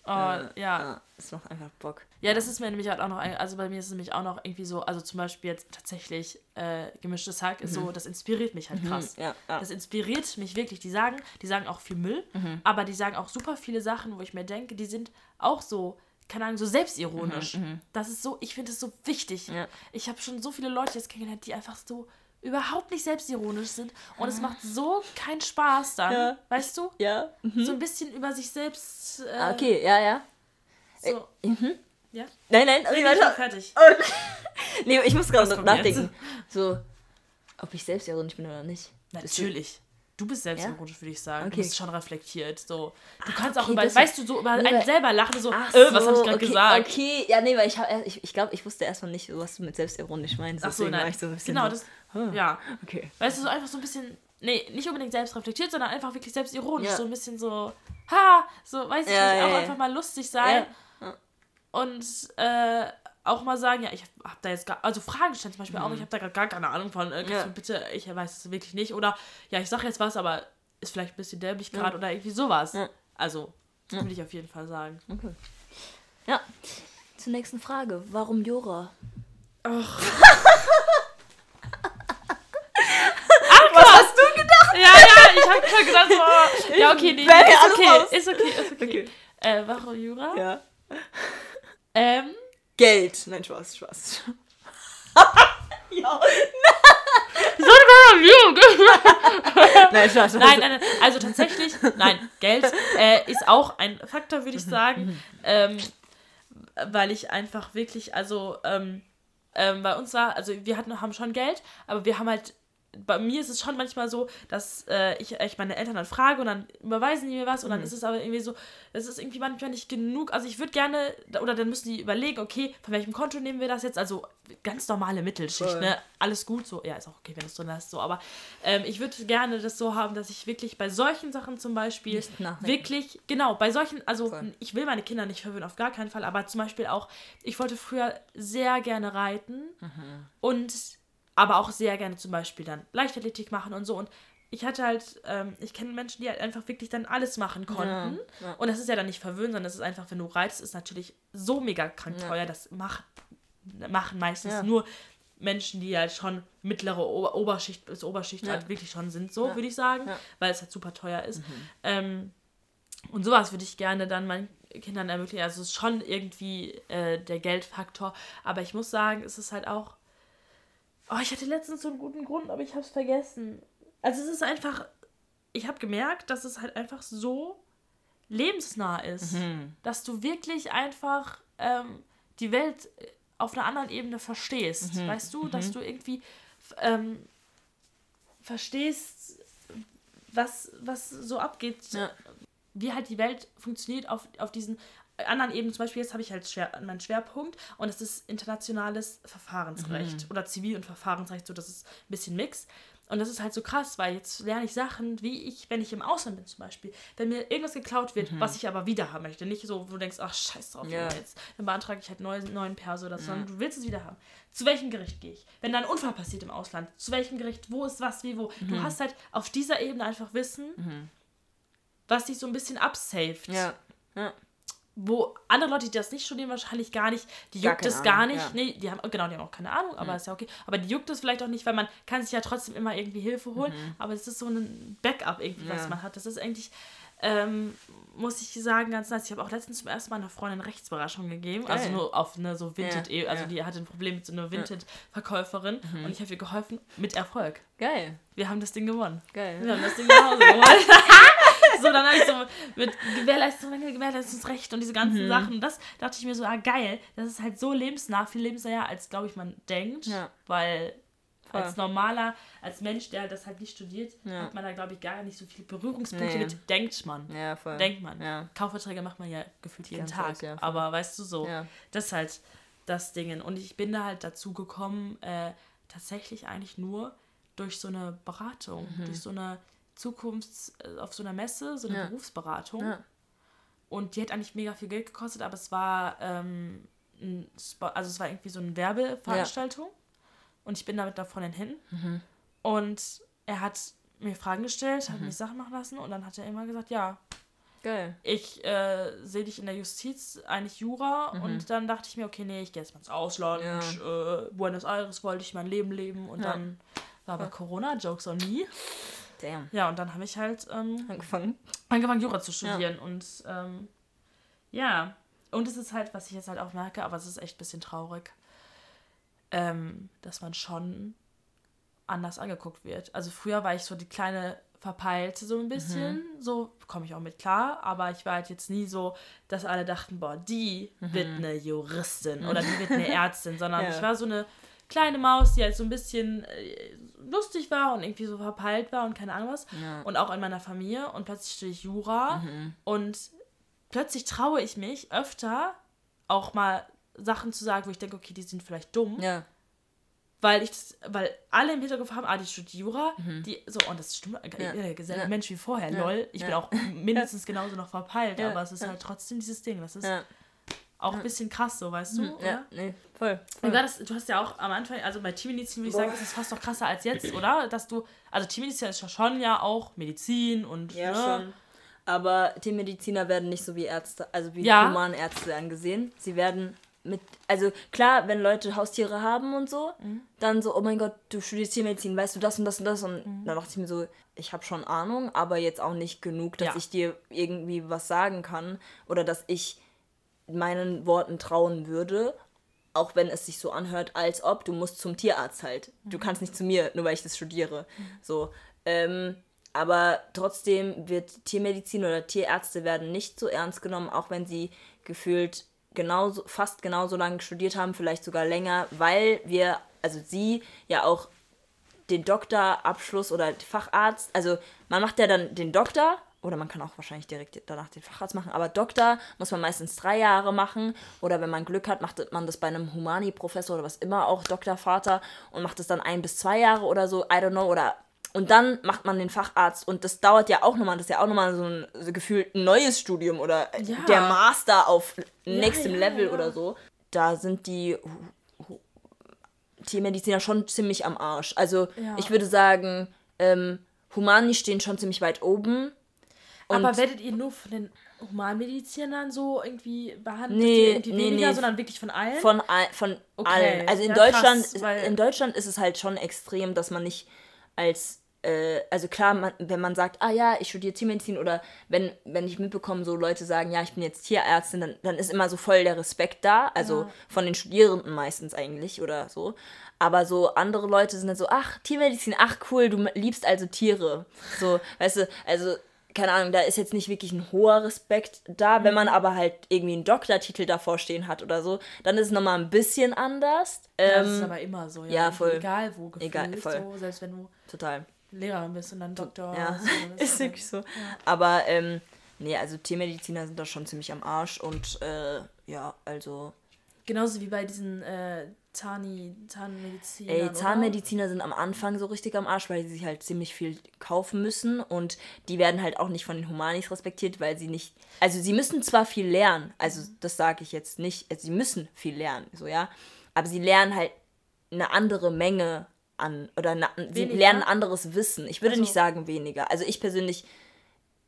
Oh, ja. Ja, es macht einfach Bock. Ja, das ist mir nämlich halt auch noch, ein- also bei mir ist es nämlich auch noch irgendwie so, also zum Beispiel jetzt tatsächlich äh, gemischtes Hack ist so, das inspiriert mich halt krass. Ja, ja. Das inspiriert mich wirklich. Die sagen, die sagen auch viel Müll, aber die sagen auch super viele Sachen, wo ich mir denke, die sind auch so, keine Ahnung, so selbstironisch. Das ist so, ich finde es so wichtig. Ja. Ich habe schon so viele Leute jetzt kennengelernt, die einfach so überhaupt nicht selbstironisch sind und es macht so keinen Spaß dann, Ja. weißt du? Ja. Mhm. So ein bisschen über sich selbst. Äh, Ah, Okay, ja, ja. So. Mhm. Ja? Nein, nein, Ich okay, bin weiter. fertig. Nee, ich muss gerade nachdenken. So, ob ich selbstironisch bin oder nicht. Natürlich. Du bist selbstironisch, würde ich sagen. Okay. Du bist schon reflektiert. So. Du kannst auch okay, über, das- weißt du, so über Nee, einen selber lachen, so, Ach äh, was habe ich so, gerade okay, gesagt? Okay, ja, nee, weil ich habe ich, ich glaube, ich wusste erstmal nicht, was du mit selbstironisch meinst. Ach so, deswegen war nein. ich so ein bisschen genau, so, das, huh, ja. Okay. Weißt du, so einfach so ein bisschen, nee, nicht unbedingt selbst reflektiert, sondern einfach wirklich selbstironisch. Ja. So ein bisschen so, ha, so, weiß ich Ja, ja, auch ja. einfach mal lustig sein. Ja. Und äh, auch mal sagen, ja, ich habe da jetzt gar, also Fragen stellen zum Beispiel auch, ich habe da gerade gar keine Ahnung von, äh, Mhm. Ja. bitte, ich weiß es wirklich nicht. Oder, ja, ich sage jetzt was, aber ist vielleicht ein bisschen dämlich gerade oder irgendwie sowas. Ja. Also, das würde ich auf jeden Fall sagen. Okay. Ja. Zur nächsten Frage. Warum Jura? Was hast du gedacht? Ja, ja, ich habe schon gedacht, so, ja, okay, nee, ist okay, ist okay, ist okay. Okay. Äh, warum Jura? Ja. Ähm, Geld. Nein, Spaß, Spaß. ja. Nein, Spaß, Spaß. Nein, nein, nein. Also tatsächlich, nein, Geld äh, ist auch ein Faktor, würde ich sagen. Ähm, weil ich einfach wirklich, also ähm, ähm, bei uns war, also wir hatten, haben schon Geld, aber wir haben halt, bei mir ist es schon manchmal so, dass äh, ich, ich meine Eltern dann frage und dann überweisen die mir was und dann ist es aber irgendwie so, das ist irgendwie manchmal nicht genug. Also ich würde gerne, oder dann müssen die überlegen, okay, von welchem Konto nehmen wir das jetzt? Also ganz normale Mittelschicht, Voll. ne? Alles gut, so, ja, ist auch okay, wenn es drin ist, so, aber ähm, ich würde gerne das so haben, dass ich wirklich bei solchen Sachen zum Beispiel wirklich, genau, bei solchen, also Voll. ich will meine Kinder nicht verwöhnen, auf gar keinen Fall, aber zum Beispiel auch, ich wollte früher sehr gerne reiten Mhm. und aber auch sehr gerne zum Beispiel dann Leichtathletik machen und so und ich hatte halt, ähm, ich kenne Menschen, die halt einfach wirklich dann alles machen konnten. ja. Und das ist ja dann nicht verwöhnen, sondern das ist einfach, wenn du reitest, ist natürlich so mega krank teuer. Das macht, machen meistens Ja. nur Menschen, die halt schon mittlere Ober Oberschicht bis Oberschicht Ja. halt wirklich schon sind, so Ja. würde ich sagen, Ja. weil es halt super teuer ist. Ähm, und sowas würde ich gerne dann meinen Kindern ermöglichen. Also es ist schon irgendwie äh, der Geldfaktor, aber ich muss sagen, es ist halt auch. Oh, ich hatte letztens so einen guten Grund, aber ich habe es vergessen. Also es ist einfach. Ich habe gemerkt, dass es halt einfach so lebensnah ist, dass du wirklich einfach ähm, die Welt auf einer anderen Ebene verstehst. Weißt du, dass du irgendwie ähm, verstehst, was, was so abgeht, Ja. wie halt die Welt funktioniert auf, auf diesen anderen Ebenen. Zum Beispiel jetzt habe ich halt schwer, meinen Schwerpunkt und das ist internationales Verfahrensrecht oder Zivil- und Verfahrensrecht, so das ist ein bisschen Mix. Und das ist halt so krass, weil jetzt lerne ich Sachen, wie ich, wenn ich im Ausland bin zum Beispiel, wenn mir irgendwas geklaut wird, was ich aber wieder haben möchte. Nicht so, wo du denkst, ach scheiß drauf, Ja. jetzt dann beantrage ich halt neuen, neuen Perso oder so, sondern du willst es wieder haben. Zu welchem Gericht gehe ich? Wenn da ein Unfall passiert im Ausland, zu welchem Gericht, wo ist was, wie, wo? Du hast halt auf dieser Ebene einfach Wissen, was dich so ein bisschen absaved. Ja. Ja. Wo andere Leute, die das nicht studieren, wahrscheinlich gar nicht, die Gar juckt es gar nicht. ja. Nee, die haben, genau, die haben auch keine Ahnung, aber ist ja okay. Aber die juckt es vielleicht auch nicht, weil man kann sich ja trotzdem immer irgendwie Hilfe holen. Aber es ist so ein Backup irgendwie, was Ja. man hat. Das ist eigentlich, ähm, muss ich sagen, ganz nice. Ich habe auch letztens zum ersten Mal einer Freundin Rechtsberatung gegeben. Also Geil. nur auf eine so Vinted, Ja, also ja. die hatte ein Problem mit so einer Vinted-Verkäuferin und ich habe ihr geholfen mit Erfolg. Geil. Wir haben das Ding gewonnen. Geil. Wir haben das Ding nach Hause geholt. So, dann habe ich so mit Gewährleistung, Gewährleistungsrecht und diese ganzen Sachen. Und das dachte ich mir so, ah geil, das ist halt so lebensnah, viel lebensnäher, als glaube ich man denkt. Ja. Weil Voll. als normaler, als Mensch, der das halt nicht studiert, Ja. hat man da glaube ich gar nicht so viele Berührungspunkte Nee. mit, denkt man. Ja, voll. Denkt man. Ja. Kaufverträge macht man ja gefühlt jeden Tag. Zeit, ja, aber weißt du so, das ist halt das Ding. Und ich bin da halt dazu gekommen, äh, tatsächlich eigentlich nur durch so eine Beratung, durch so eine Zukunfts-, äh, auf so einer Messe, so eine Ja. Berufsberatung. Ja. Und die hat eigentlich mega viel Geld gekostet, aber es war, ähm, ein Spot, also es war irgendwie so eine Werbeveranstaltung. Und ich bin damit da vorne hin. Und er hat mir Fragen gestellt, hat mich Sachen machen lassen und dann hat er immer gesagt, ja, Geil. ich äh, sehe dich in der Justiz, eigentlich Jura. Und dann dachte ich mir, okay, nee, ich gehe jetzt mal ins Ausland. Äh, Buenos Aires wollte ich mein Leben leben. Und Ja. dann war aber Corona, Jokes on me. Damn. Ja, und dann habe ich halt ähm, Angefangen. angefangen, Jura zu studieren. Und ähm, ja, und es ist halt, was ich jetzt halt auch merke, aber es ist echt ein bisschen traurig, ähm, dass man schon anders angeguckt wird. Also früher war ich so die kleine Verpeilte so ein bisschen, so komme ich auch mit klar, aber ich war halt jetzt nie so, dass alle dachten, boah, die wird eine Juristin oder die wird eine Ärztin, sondern Ja. ich war so eine kleine Maus, die halt so ein bisschen äh, lustig war und irgendwie so verpeilt war und keine Ahnung was. Ja. Und auch in meiner Familie und plötzlich studiere ich Jura und plötzlich traue ich mich öfter auch mal Sachen zu sagen, wo ich denke, okay, die sind vielleicht dumm, Ja. weil ich das, weil alle im Hinterkopf haben, ah, die studiert Jura, die so, und das stimmt, Ja. ja. derselbe Ja. Mensch wie vorher, Ja. lol. Ich bin auch mindestens genauso noch verpeilt, aber es ist Ja. halt trotzdem dieses Ding. Das ist. Auch ein bisschen krass so, weißt du? Ja. Oder? Nee, voll. Voll. war das? Du hast ja auch am Anfang, also bei Tiermedizin würde ich sagen, ist es fast noch krasser als jetzt, oder? Dass du, also Tiermedizin ist ja schon ja auch Medizin und Ja, ne? schon. Aber Tiermediziner werden nicht so wie Ärzte, also wie Ja. Humanärzte angesehen. Sie werden mit, also klar, wenn Leute Haustiere haben und so, dann so, oh mein Gott, du studierst Tiermedizin, weißt du das und das und das? Und dann dachte ich mir so, ich habe schon Ahnung, aber jetzt auch nicht genug, dass Ja. ich dir irgendwie was sagen kann oder dass ich meinen Worten trauen würde. Auch wenn es sich so anhört, als ob du musst zum Tierarzt halt. Du kannst nicht zu mir, nur weil ich das studiere. So. Ähm, aber trotzdem wird Tiermedizin oder Tierärzte werden nicht so ernst genommen, auch wenn sie gefühlt genauso, fast genauso lange studiert haben, vielleicht sogar länger, weil wir, also sie ja auch den Doktorabschluss oder Facharzt, also man macht ja dann den Doktor oder man kann auch wahrscheinlich direkt danach den Facharzt machen, aber Doktor muss man meistens drei Jahre machen oder wenn man Glück hat, macht man das bei einem Humani-Professor oder was immer, auch Doktorvater und macht es dann ein bis zwei Jahre oder so, I don't know, oder und dann macht man den Facharzt und das dauert ja auch nochmal, das ist ja auch nochmal so ein so gefühlt neues Studium oder Ja. der Master auf nächstem ja, Level ja. oder so. Da sind die Tiermediziner schon ziemlich am Arsch. Also ich würde sagen, ähm, Humani stehen schon ziemlich weit oben. Und Aber werdet ihr nur von den Humanmedizinern so irgendwie behandelt? Nee, irgendwie nee, weniger, nee. sondern wirklich von allen? von, all, von Okay, allen. Also in ja, Deutschland, krass, in Deutschland ist es halt schon extrem, dass man nicht als äh, also klar, man, wenn man sagt, ah ja, ich studiere Tiermedizin oder wenn, wenn ich mitbekomme, so Leute sagen, ja, ich bin jetzt Tierärztin, dann, dann ist immer so voll der Respekt da, also von den Studierenden meistens eigentlich oder so. Aber so andere Leute sind dann so, ach, Tiermedizin, ach cool, du liebst also Tiere. So, weißt du, also keine Ahnung, da ist jetzt nicht wirklich ein hoher Respekt da. Wenn man aber halt irgendwie einen Doktortitel davor stehen hat oder so, dann ist es nochmal ein bisschen anders. ja, das ist Ähm, aber immer so. Ja, ja, voll. Egal wo gefühlt. Egal, voll. So, selbst wenn du total. Lehrerin bist und dann Doktor Ja, so, ist wirklich so. Aber, ähm, nee, also Tiermediziner sind da schon ziemlich am Arsch und, äh, ja, also, Genauso wie bei diesen äh, Zahni, Zahnmedizinern. ey, oder? Zahnmediziner sind am Anfang so richtig am Arsch, weil sie sich halt ziemlich viel kaufen müssen und die werden halt auch nicht von den Humanis respektiert, weil sie nicht, also sie müssen zwar viel lernen, also das sage ich jetzt nicht, also sie müssen viel lernen, so, ja, aber sie lernen halt eine andere Menge an, oder na, sie lernen anderes Wissen. Ich würde Also- nicht sagen weniger. Also ich persönlich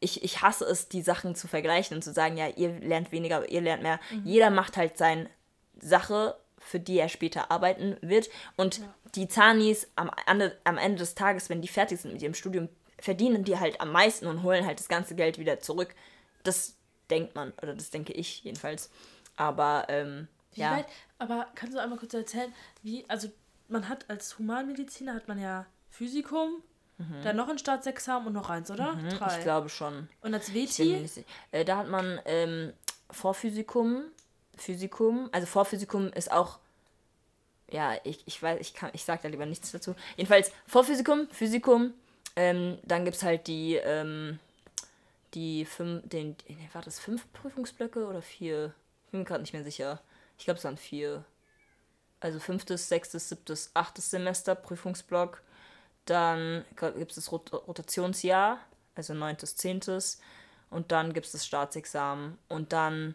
ich, ich hasse es, die Sachen zu vergleichen und zu sagen, ja, ihr lernt weniger, ihr lernt mehr. Jeder macht halt seine Sache, für die er später arbeiten wird. Und die Zanis am Ende, am Ende des Tages, wenn die fertig sind mit ihrem Studium, verdienen die halt am meisten und holen halt das ganze Geld wieder zurück. Das denkt man, oder das denke ich jedenfalls. Aber ähm, Wie ja. weit, aber kannst du einmal kurz erzählen, wie, also man hat als Humanmediziner hat man ja Physikum, dann noch ein Staatsexamen und noch eins, oder? Drei. Mhm. Ich glaube schon. und als sicher. Äh, da hat man ähm, Vorphysikum, Physikum, also Vorphysikum ist auch, ja, ich, ich weiß, ich kann, ich sag da lieber nichts dazu. Jedenfalls Vorphysikum, Physikum, ähm, dann gibt es halt die, ähm, die fünf, den, war das fünf Prüfungsblöcke oder vier? Ich bin mir gerade nicht mehr sicher. Ich glaube, es waren vier. Also fünftes, sechstes, siebtes, achtes Semester Prüfungsblock. Dann gibt es das Rot Rotationsjahr, also neuntes, zehntes. Und dann gibt es das Staatsexamen. Und dann,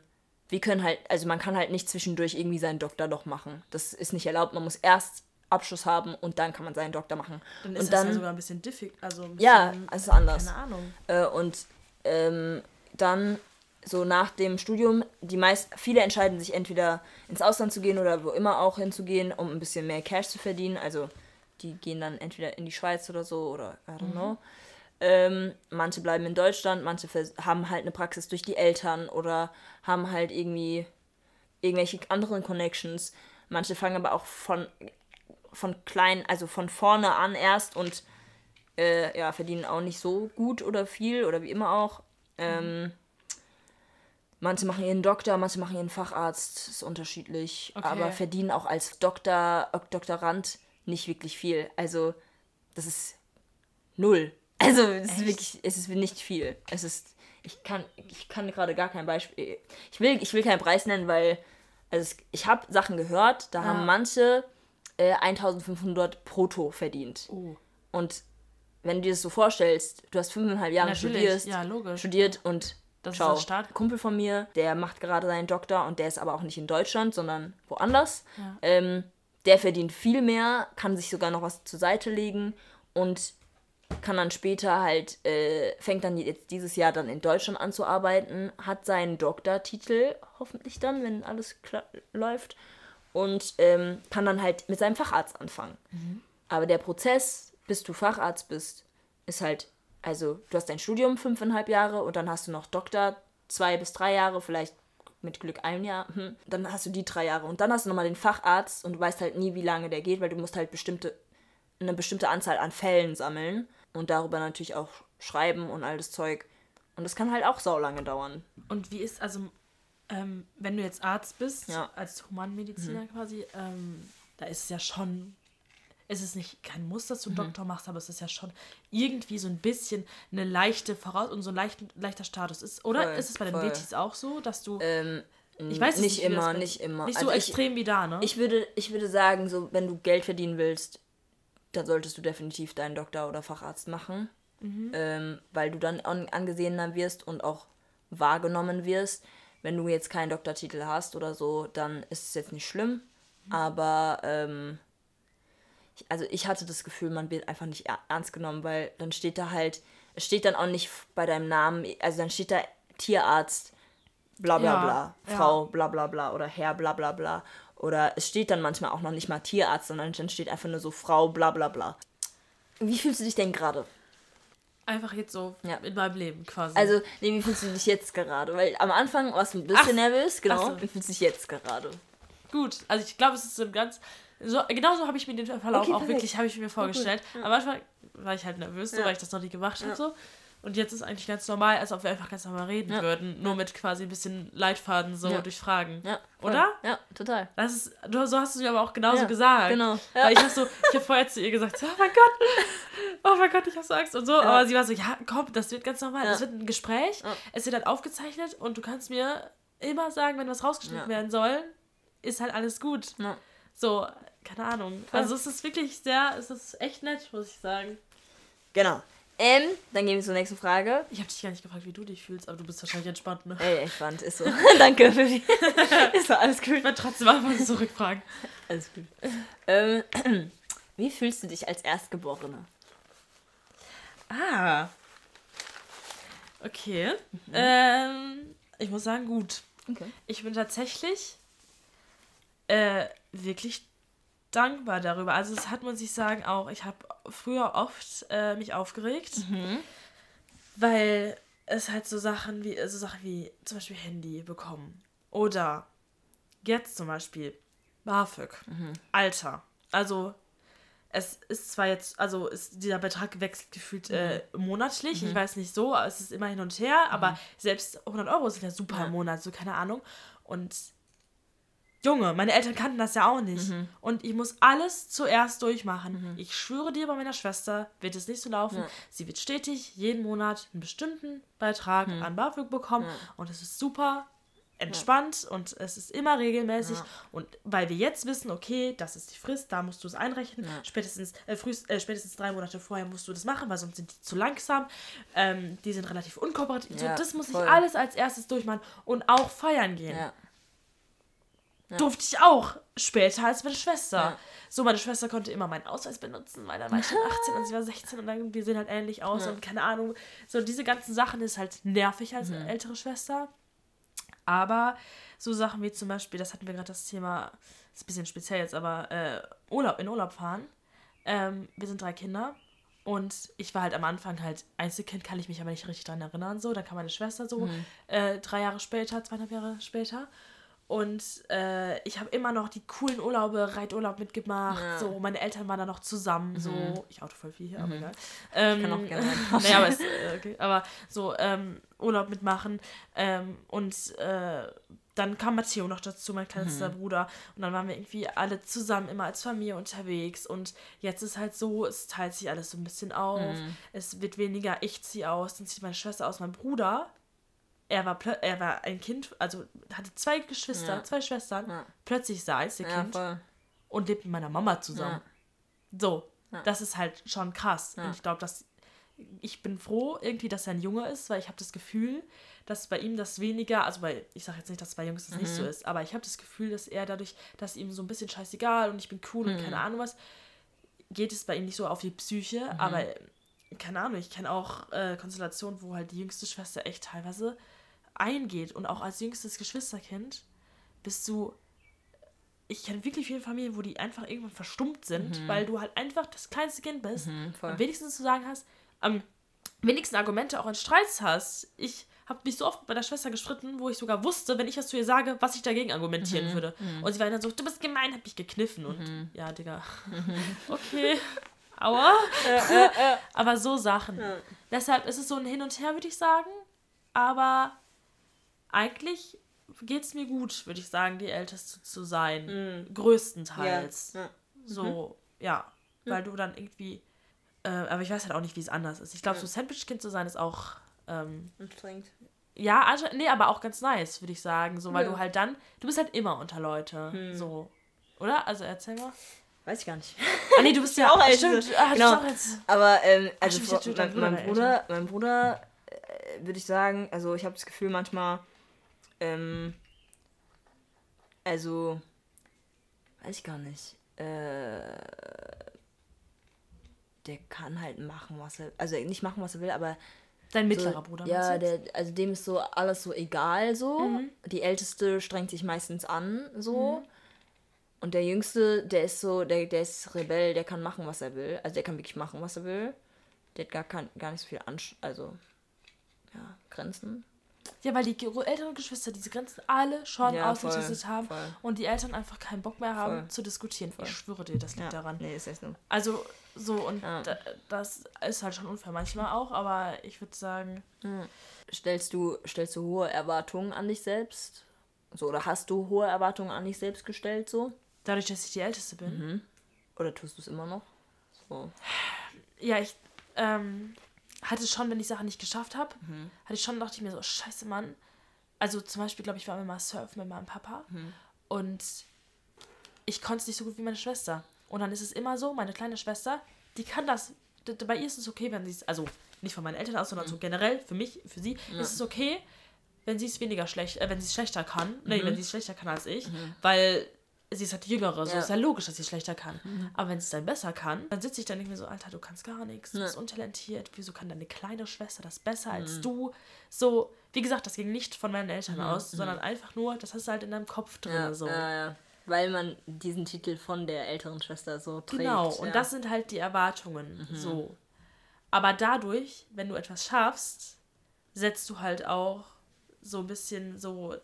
wir können halt, also man kann halt nicht zwischendurch irgendwie seinen Doktor noch machen. Das ist nicht erlaubt. Man muss erst Abschluss haben und dann kann man seinen Doktor machen. Dann ist und das dann, ja sogar ein bisschen diffig, also ein bisschen, ja, es ist anders. keine Ahnung. Äh, und ähm, dann so nach dem Studium, die meist, viele entscheiden sich entweder ins Ausland zu gehen oder wo immer auch hinzugehen, um ein bisschen mehr Cash zu verdienen. Also die gehen dann entweder in die Schweiz oder so oder I don't know. Ähm, manche bleiben in Deutschland, manche haben halt eine Praxis durch die Eltern oder haben halt irgendwie irgendwelche anderen Connections. Manche fangen aber auch von, von klein, also von vorne an erst und äh, ja, verdienen auch nicht so gut oder viel oder wie immer auch. Ähm, manche machen ihren Doktor, manche machen ihren Facharzt, ist unterschiedlich, Okay. aber verdienen auch als Doktor, Doktorand nicht wirklich viel. Also, das ist null. Also, es ist wirklich, es ist nicht viel. Es ist, ich kann, ich kann gerade gar kein Beispiel, ich will, ich will keinen Preis nennen, weil, also es, ich habe Sachen gehört, da Ah. haben manche äh, 1500 brutto verdient. Oh. Und wenn du dir das so vorstellst, du hast fünfeinhalb Jahre Natürlich, ja, studiert und Das ist schau, das Start- Kumpel von mir, der macht gerade seinen Doktor und der ist aber auch nicht in Deutschland, sondern woanders. Ja. Ähm, der verdient viel mehr, kann sich sogar noch was zur Seite legen und kann dann später halt, äh, fängt dann jetzt dieses Jahr dann in Deutschland an zu arbeiten, hat seinen Doktortitel, hoffentlich dann, wenn alles läuft, und ähm, kann dann halt mit seinem Facharzt anfangen. Aber der Prozess, bis du Facharzt bist, ist halt, also du hast dein Studium fünfeinhalb Jahre und dann hast du noch Doktor zwei bis drei Jahre, vielleicht mit Glück ein Jahr. Hm. Dann hast du die drei Jahre und dann hast du nochmal den Facharzt und du weißt halt nie, wie lange der geht, weil du musst halt bestimmte, eine bestimmte Anzahl an Fällen sammeln und darüber natürlich auch schreiben und all das Zeug. Und das kann halt auch saulange dauern. Und wie ist, also, ähm, wenn du jetzt Arzt bist, Ja. Mhm. als Humanmediziner quasi, ähm, da ist es ja schon, es ist nicht kein Muss, dass Mhm. du einen Doktor machst, aber es ist ja schon irgendwie so ein bisschen eine leichte Voraus- und so ein leicht, leichter Status ist. Oder Voll, ist es bei den. WTs auch so, dass du, Ähm, ich weiß nicht das immer, nicht immer. Nicht Also so ich- extrem wie da, ne? Ich würde, ich würde sagen, so, wenn du Geld verdienen willst, dann solltest du definitiv deinen Doktor oder Facharzt machen. Ähm, weil du dann an, angesehener wirst und auch wahrgenommen wirst. Wenn du jetzt keinen Doktortitel hast oder so, dann ist es jetzt nicht schlimm. Aber ähm, ich, also ich hatte das Gefühl, man wird einfach nicht er- ernst genommen, weil dann steht da halt, es steht dann auch nicht bei deinem Namen, also dann steht da Tierarzt, bla bla Ja, bla, ja. Frau bla bla bla oder Herr bla bla bla. Oder es steht dann manchmal auch noch nicht mal Tierarzt, sondern dann steht einfach nur so Frau bla bla bla. Wie fühlst du dich denn gerade? Einfach jetzt so Ja. in meinem Leben quasi. Also, nee, wie fühlst du dich jetzt gerade? Weil am Anfang warst du ein bisschen Ach, nervös, genau. so. Wie fühlst du dich jetzt gerade? gut. Also ich glaube, es ist so ein ganz. So, genau so habe ich mir den Verlauf Okay, auch perfekt. wirklich habe ich mir vorgestellt. Am Anfang war ich halt nervös, so, Ja. weil ich das noch nie gemacht habe. Ja. So. Und jetzt ist eigentlich ganz normal, als ob wir einfach ganz normal reden Ja. würden. Nur mit quasi ein bisschen Leitfaden so Ja. durch Fragen. Ja. voll. Oder? Ja, total. Das ist, du, so hast du es mir aber auch genauso Ja, gesagt. genau. Ja. Weil ich habe so, ich habe vorher zu ihr gesagt, so, oh mein Gott, oh mein Gott, ich habe so Angst und so. Aber sie war so, ja, komm, das wird ganz normal. Ja. Das wird ein Gespräch. Ja. Es wird dann aufgezeichnet und du kannst mir immer sagen, wenn was rausgeschnitten Ja. werden soll, ist halt alles gut. Ja. So, keine Ahnung. Also es ist wirklich sehr, es ist echt nett, muss ich sagen. Genau. Ähm, dann gehen wir zur nächsten Frage. Ich habe dich gar nicht gefragt, wie du dich fühlst, aber du bist wahrscheinlich entspannt, ne? Ey, entspannt, ist so. Danke für die. ist so, alles gut. Ich werde trotzdem einfach so zurückfragen. Alles gut. Ähm, wie fühlst du dich als Erstgeborene? Ah. Okay. Ähm, ich muss sagen, gut. Okay. Ich bin tatsächlich äh, wirklich dankbar darüber. Also das hat muss ich sagen auch. Ich habe früher oft äh, mich aufgeregt, weil es halt so Sachen wie so Sachen wie zum Beispiel Handy bekommen oder jetzt zum Beispiel BAföG, Alter. Also es ist zwar jetzt, also ist dieser Betrag wechselt gefühlt äh, monatlich, ich weiß nicht so, es ist immer hin und her, aber selbst 100 Euro sind ja super im Monat, so keine Ahnung. Und Junge, meine Eltern kannten das ja auch nicht. Und ich muss alles zuerst durchmachen. Ich schwöre dir, bei meiner Schwester wird es nicht so laufen. Ja. Sie wird stetig jeden Monat einen bestimmten Beitrag an BAföG bekommen. Ja. Und es ist super entspannt und es ist immer regelmäßig. Ja. Und weil wir jetzt wissen, okay, das ist die Frist, da musst du es einrechnen. Ja. Spätestens, äh, frühst, äh, spätestens drei Monate vorher musst du das machen, weil sonst sind die zu langsam. Ähm, die sind relativ unkooperativ. Ja, so, das muss voll. ich alles als erstes durchmachen und auch feiern gehen Ja. Durfte ich auch später als meine Schwester. Ja. So, meine Schwester konnte immer meinen Ausweis benutzen, weil dann war ich schon 18 und sie war 16 und dann, wir sehen halt ähnlich aus Ja. und keine Ahnung. So, diese ganzen Sachen ist halt nervig als Mhm. ältere Schwester. Aber so Sachen wie zum Beispiel, das hatten wir gerade das Thema, ist ein bisschen speziell jetzt, aber äh, Urlaub, in Urlaub fahren. Ähm, wir sind drei Kinder und ich war halt am Anfang halt Einzelkind, kann ich mich aber nicht richtig dran erinnern. So, dann kam meine Schwester so Mhm. äh, drei Jahre später, zweieinhalb Jahre später. Und äh, ich habe immer noch die coolen Urlaube, Reiturlaub mitgemacht. Ja. So, meine Eltern waren da noch zusammen. So, ich auto voll viel hier, aber egal. kann Ähm, auch gerne naja, aber, ist, äh, okay. aber so ähm, Urlaub mitmachen. Ähm, und äh, dann kam Matteo noch dazu, mein kleinster Bruder. Und dann waren wir irgendwie alle zusammen immer als Familie unterwegs. Und jetzt ist halt so, es teilt sich alles so ein bisschen auf. Es wird weniger, ich ziehe aus, dann zieht meine Schwester aus, mein Bruder. Er war, er war ein Kind, also hatte zwei Geschwister, Ja. zwei Schwestern. Ja. Plötzlich ist er Ja, Einzelkind voll. und lebt mit meiner Mama zusammen. So, Ja. das ist halt schon krass. Ja. Und ich glaube, dass ich bin froh irgendwie, dass er ein Junge ist, weil ich habe das Gefühl, dass bei ihm das weniger, also bei, ich sage jetzt nicht, dass bei Jungs das nicht so Mhm. ist, aber ich habe das Gefühl, dass er dadurch, dass ihm so ein bisschen scheißegal und ich bin cool und Mhm. keine Ahnung was, geht es bei ihm nicht so auf die Psyche, Mhm. aber keine Ahnung, ich kenne auch äh, Konstellationen, wo halt die jüngste Schwester echt teilweise eingeht und auch als jüngstes Geschwisterkind bist du ich kenne wirklich viele Familien, wo die einfach irgendwann verstummt sind, weil du halt einfach das kleinste Kind bist Mhm, und wenigstens zu sagen hast, am wenigsten Argumente auch in Streits hast. Ich habe mich so oft bei der Schwester gestritten, wo ich sogar wusste, wenn ich was zu ihr sage, was ich dagegen argumentieren würde. Und sie war dann so, du bist gemein, hab mich gekniffen. Und ja, Digga, okay, aua. Aber so Sachen. Deshalb ist es so ein Hin und Her, würde ich sagen. Aber eigentlich geht es mir gut, würde ich sagen, die Älteste zu sein. Größtenteils. Ja. So, ja. Weil du dann irgendwie. Äh, aber ich weiß halt auch nicht, wie es anders ist. Ich glaube, so Sandwich-Kind zu sein ist auch. Ähm, Anstrengend. ja, also, nee, aber auch ganz nice, würde ich sagen. So, weil Ja. du halt dann. Du bist halt immer unter Leute. So. Oder? Also erzähl mal. Weiß ich gar nicht. Ah, nee, du bist ja auch. Stimmt, ah, Genau. Aber ähm, also stimmt, vor, mein, mein Bruder Bruder, mein Bruder, äh, würde ich sagen, also ich habe das Gefühl manchmal, ähm, also weiß ich gar nicht. Äh, der kann halt machen, was er, also nicht machen, was er will, aber Dein so, mittlerer Bruder. ja, der, also dem ist so alles so egal so. Mhm. Die Älteste strengt sich meistens an so. Mhm. Und der Jüngste, der ist so, der, der ist Rebell, der kann machen, was er will. Also der kann wirklich machen, was er will. Der hat gar, kein, gar nicht so viel Ansch also ja, Grenzen. Ja, weil die älteren Geschwister diese Grenzen alle schon Ja, ausgetestet voll, haben voll. und die Eltern einfach keinen Bock mehr haben Voll. zu diskutieren. Ich schwöre dir, das liegt Ja, daran. Nee, ist echt nur. Also so und Ja. da, das ist halt schon unfair manchmal auch, aber ich würde sagen, Stellst du, stellst du hohe Erwartungen an dich selbst? So, oder hast du hohe Erwartungen an dich selbst gestellt so? dadurch, dass ich die Älteste bin, Mhm. Oder tust du es immer noch? So. ja, ich ähm, hatte schon, wenn ich Sachen nicht geschafft habe, Mhm. hatte ich schon, dachte ich mir so, scheiße, Mann. Also zum Beispiel, glaube ich, war mal surfen mit meinem Papa Mhm. und ich konnte es nicht so gut wie meine Schwester. Und dann ist es immer so, meine kleine Schwester, die kann das. Bei ihr ist es okay, wenn sie es, also nicht von meinen Eltern aus, sondern so Mhm. generell, für mich, für sie, ist es okay, wenn sie es weniger schlecht, äh, wenn sie es schlechter kann. Nee, wenn sie es schlechter kann als ich. Weil sie ist halt Jüngere, so Ja. ist ja logisch, dass sie schlechter kann. Aber wenn sie es dann besser kann, dann sitze ich dann nicht mehr so, Alter, du kannst gar nichts, du Ja. bist untalentiert, wieso kann deine kleine Schwester das besser als du? So, wie gesagt, das ging nicht von meinen Eltern aus, sondern einfach nur, das hast du halt in deinem Kopf drin. Ja, so. ja, ja. Weil man diesen Titel von der älteren Schwester so trägt. Genau, und das sind halt die Erwartungen. So. Aber dadurch, wenn du etwas schaffst, setzt du halt auch so ein bisschen so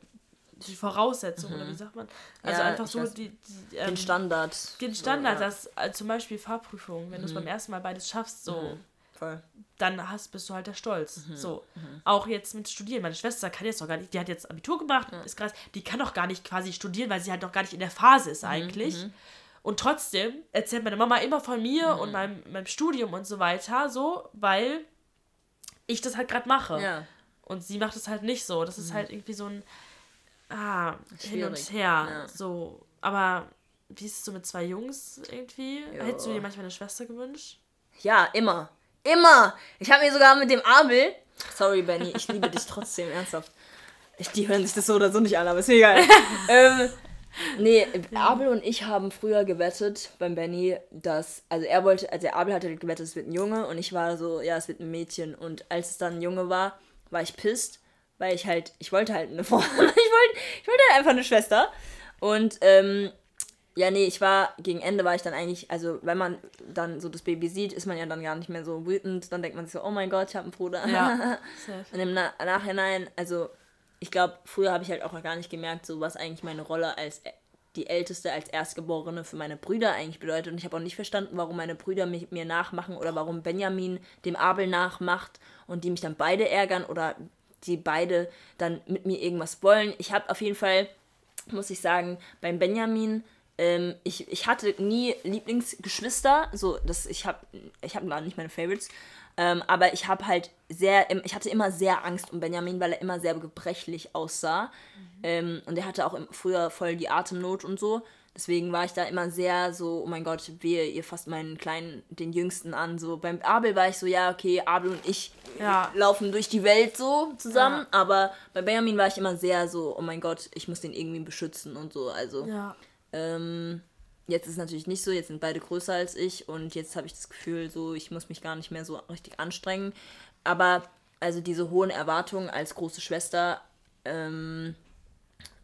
die Voraussetzungen, oder wie sagt man? Also Ja, einfach so weiß. die, die ähm, den Standard. den Standard, So, ja. dass äh, zum Beispiel Fahrprüfung, wenn du es beim ersten Mal beides schaffst, so, Voll. dann hast, bist du halt der Stolz. Mhm. So. Auch jetzt mit Studieren. Meine Schwester kann jetzt noch gar nicht, die hat jetzt Abitur gemacht, ist krass, die kann doch gar nicht quasi studieren, weil sie halt noch gar nicht in der Phase Mhm, ist eigentlich. Und trotzdem erzählt meine Mama immer von mir Mhm. und meinem, meinem Studium und so weiter, so, weil ich das halt gerade mache. Ja. Mhm. Und sie macht es halt nicht so. Das ist halt irgendwie so ein ah, hin und her. Ja. So. Aber wie ist es so mit zwei Jungs irgendwie? Ja. Hättest du dir manchmal eine Schwester gewünscht? Ja, immer. Immer. Ich habe mir sogar mit dem Abel. Sorry, Benny, ich liebe dich trotzdem, ernsthaft. Ich, die hören sich das so oder so nicht an, aber ist mir egal. ähm, nee, Abel und ich haben früher gewettet beim Benny, dass. Also er wollte, also der Abel hatte gewettet, es wird ein Junge und ich war so, ja, es wird ein Mädchen. Und als es dann ein Junge war, war ich pisst, weil ich halt, ich wollte halt eine Frau. ich wollte, ich wollte halt einfach eine Schwester. Und ähm, ja, nee, ich war, gegen Ende war ich dann eigentlich, also wenn man dann so das Baby sieht, ist man ja dann gar nicht mehr so wütend. Dann denkt man sich so, oh mein Gott, ich habe einen Bruder. Ja. Und im Na Nachhinein, also ich glaube, früher habe ich halt auch gar nicht gemerkt, so was eigentlich meine Rolle als die Älteste, als Erstgeborene für meine Brüder eigentlich bedeutet. Und ich habe auch nicht verstanden, warum meine Brüder mich, mir nachmachen oder warum Benjamin dem Abel nachmacht und die mich dann beide ärgern oder die beide dann mit mir irgendwas wollen. Ich habe auf jeden Fall, muss ich sagen, beim Benjamin, ähm, ich, ich hatte nie Lieblingsgeschwister, so das ich habe ich habe gar nicht meine Favorites, ähm, aber ich habe halt sehr, ich hatte immer sehr Angst um Benjamin, weil er immer sehr gebrechlich aussah ähm, und er hatte auch im, früher voll die Atemnot und so. Deswegen war ich da immer sehr so, oh mein Gott, wehe, ihr fasst meinen kleinen, den Jüngsten an. So beim Abel war ich so, ja, okay, Abel und ich Ja. laufen durch die Welt so zusammen. Ja. Aber bei Benjamin war ich immer sehr so, oh mein Gott, ich muss den irgendwie beschützen und so. Also Ja. ähm, jetzt ist es natürlich nicht so, jetzt sind beide größer als ich und jetzt habe ich das Gefühl, so, ich muss mich gar nicht mehr so richtig anstrengen. Aber also diese hohen Erwartungen als große Schwester, ähm,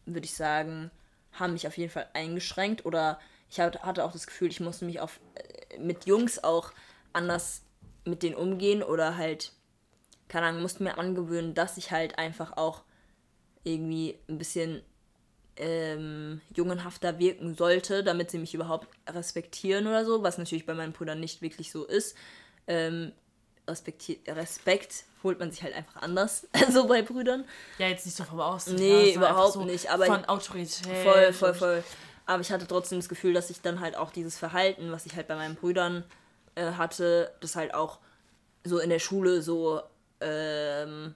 würde ich sagen, haben mich auf jeden Fall eingeschränkt oder ich hat- hatte auch das Gefühl, ich musste mich auf, äh, mit Jungs auch anders mit denen umgehen oder halt, keine Ahnung, musste mir angewöhnen, dass ich halt einfach auch irgendwie ein bisschen ähm, jungenhafter wirken sollte, damit sie mich überhaupt respektieren oder so, was natürlich bei meinen Brüdern nicht wirklich so ist. Ähm, Respekt holt man sich halt einfach anders, so bei Brüdern. Ja, jetzt nicht so vom Aussehen. Nee, einfach überhaupt so nicht, aber von Autorität. Voll, voll, voll. Aber ich hatte trotzdem das Gefühl, dass ich dann halt auch dieses Verhalten, was ich halt bei meinen Brüdern äh, hatte, das halt auch so in der Schule so ähm,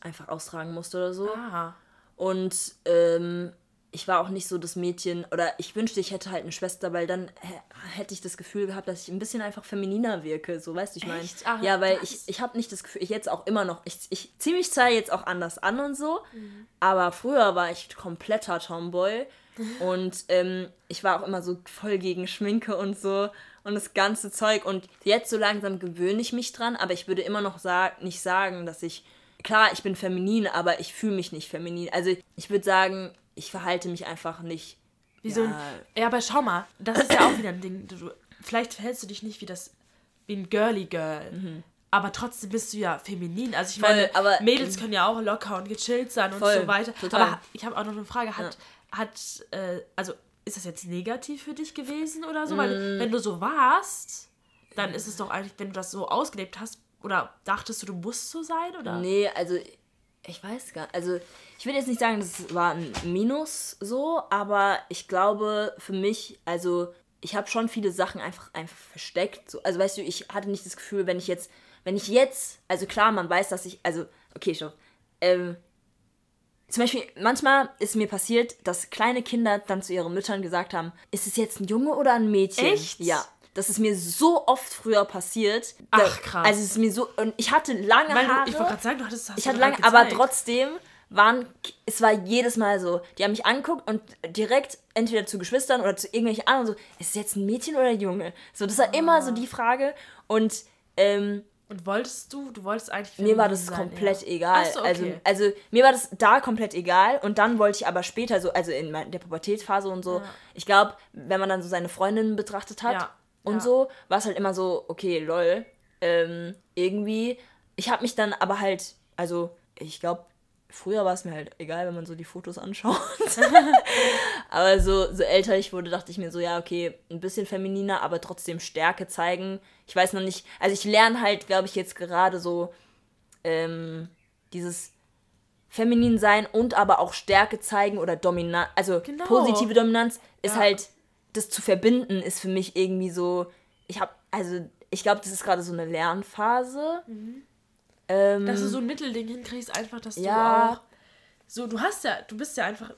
einfach austragen musste oder so. Ah. Und ähm, ich war auch nicht so das Mädchen, oder ich wünschte, ich hätte halt eine Schwester, weil dann hä- hätte ich das Gefühl gehabt, dass ich ein bisschen einfach femininer wirke, so weißt du, ich meine. Ja, weil krass. ich, ich habe nicht das Gefühl, ich jetzt auch immer noch, ich, ich ziehe mich zwar jetzt auch anders an und so, aber früher war ich kompletter Tomboy und ähm, ich war auch immer so voll gegen Schminke und so und das ganze Zeug und jetzt so langsam gewöhne ich mich dran, aber ich würde immer noch sag, nicht sagen, dass ich klar, ich bin feminin, aber ich fühle mich nicht feminin. Also ich würde sagen, ich verhalte mich einfach nicht. Wie so ein, Ja. ja, aber schau mal, das ist ja auch wieder ein Ding. Du, vielleicht verhältst du dich nicht wie das wie ein girly Girl. Aber trotzdem bist du ja feminin. Also ich Mhm. Voll, meine, aber- Mädels können ja auch locker und gechillt sein und Voll, so weiter. total. Aber ich habe auch noch eine Frage. Hat, hat äh, also ist das jetzt negativ für dich gewesen oder so? Mm. Weil wenn du so warst, dann ist es doch eigentlich, wenn du das so ausgelebt hast, oder dachtest du, du musst so sein? Oder? Nee, also ich weiß gar Also ich will jetzt nicht sagen, das war ein Minus so, aber ich glaube für mich, also ich habe schon viele Sachen einfach, einfach versteckt. So. Also weißt du, ich hatte nicht das Gefühl, wenn ich jetzt, wenn ich jetzt, also klar, man weiß, dass ich, also, okay, schon. Ähm, zum Beispiel, manchmal ist mir passiert, dass kleine Kinder dann zu ihren Müttern gesagt haben, ist es jetzt ein Junge oder ein Mädchen? Echt? Ja. Das ist mir so oft früher passiert. Ach, Da- krass. Also es ist mir so, und ich hatte lange Weil Haare. ich wollte gerade sagen, du hattest das Ich hatte lange, aber trotzdem waren, es war jedes Mal so, die haben mich angeguckt und direkt entweder zu Geschwistern oder zu irgendwelchen anderen so, ist es jetzt ein Mädchen oder ein Junge? So, das war immer so die Frage und ähm, Und wolltest du, du wolltest eigentlich. mir war das sein, komplett ja. egal. So, also, okay. also mir war das da komplett egal und dann wollte ich aber später so, also in der Pubertätsphase und so, Ja. ich glaube, wenn man dann so seine Freundinnen betrachtet hat Ja, und ja. so, war es halt immer so, okay, lol, ähm, irgendwie. Ich habe mich dann aber halt, also ich glaube, früher war es mir halt egal, wenn man so die Fotos anschaut. aber so, so älter ich wurde, dachte ich mir so, ja, okay, ein bisschen femininer, aber trotzdem Stärke zeigen. Ich weiß noch nicht, also ich lerne halt, glaube ich, jetzt gerade so ähm, dieses feminin sein und aber auch Stärke zeigen oder Dominanz, also Genau. positive Dominanz ist Ja. halt, das zu verbinden ist für mich irgendwie so, ich habe, also ich glaube, das ist gerade so eine Lernphase. Ähm, Dass du so ein Mittelding hinkriegst, einfach, dass Ja. du auch. So, du hast ja, du bist ja einfach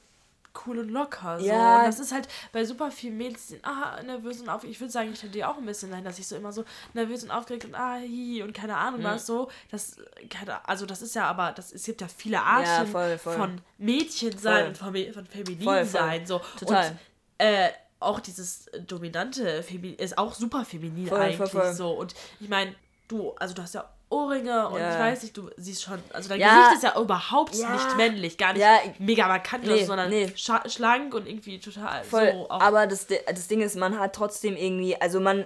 cool und locker. So. Ja. Und das ist halt bei super vielen Mädels, die sind ah, nervös und aufgeregt. Ich würde sagen, ich tendiere auch ein bisschen dahin, dass ich so immer so nervös und aufgeregt und ah, hi und keine Ahnung Mhm. was so. Das, keine, also das ist ja aber, das, es gibt ja viele Arten voll, voll. von Mädchen sein Voll. und von, von feminin sein. So. Total. Und äh, auch dieses dominante Femi ist auch super feminin Voll, voll, eigentlich voll. so. Und ich meine, du, also du hast ja Ohrringe und Ja. ich weiß nicht, du siehst schon, also dein Ja. Gesicht ist ja überhaupt Ja. nicht männlich, gar nicht Ja. mega markant, Nee, so, sondern nee. schlank und irgendwie total Voll, so. Auch, aber das, das Ding ist, man hat trotzdem irgendwie, also man,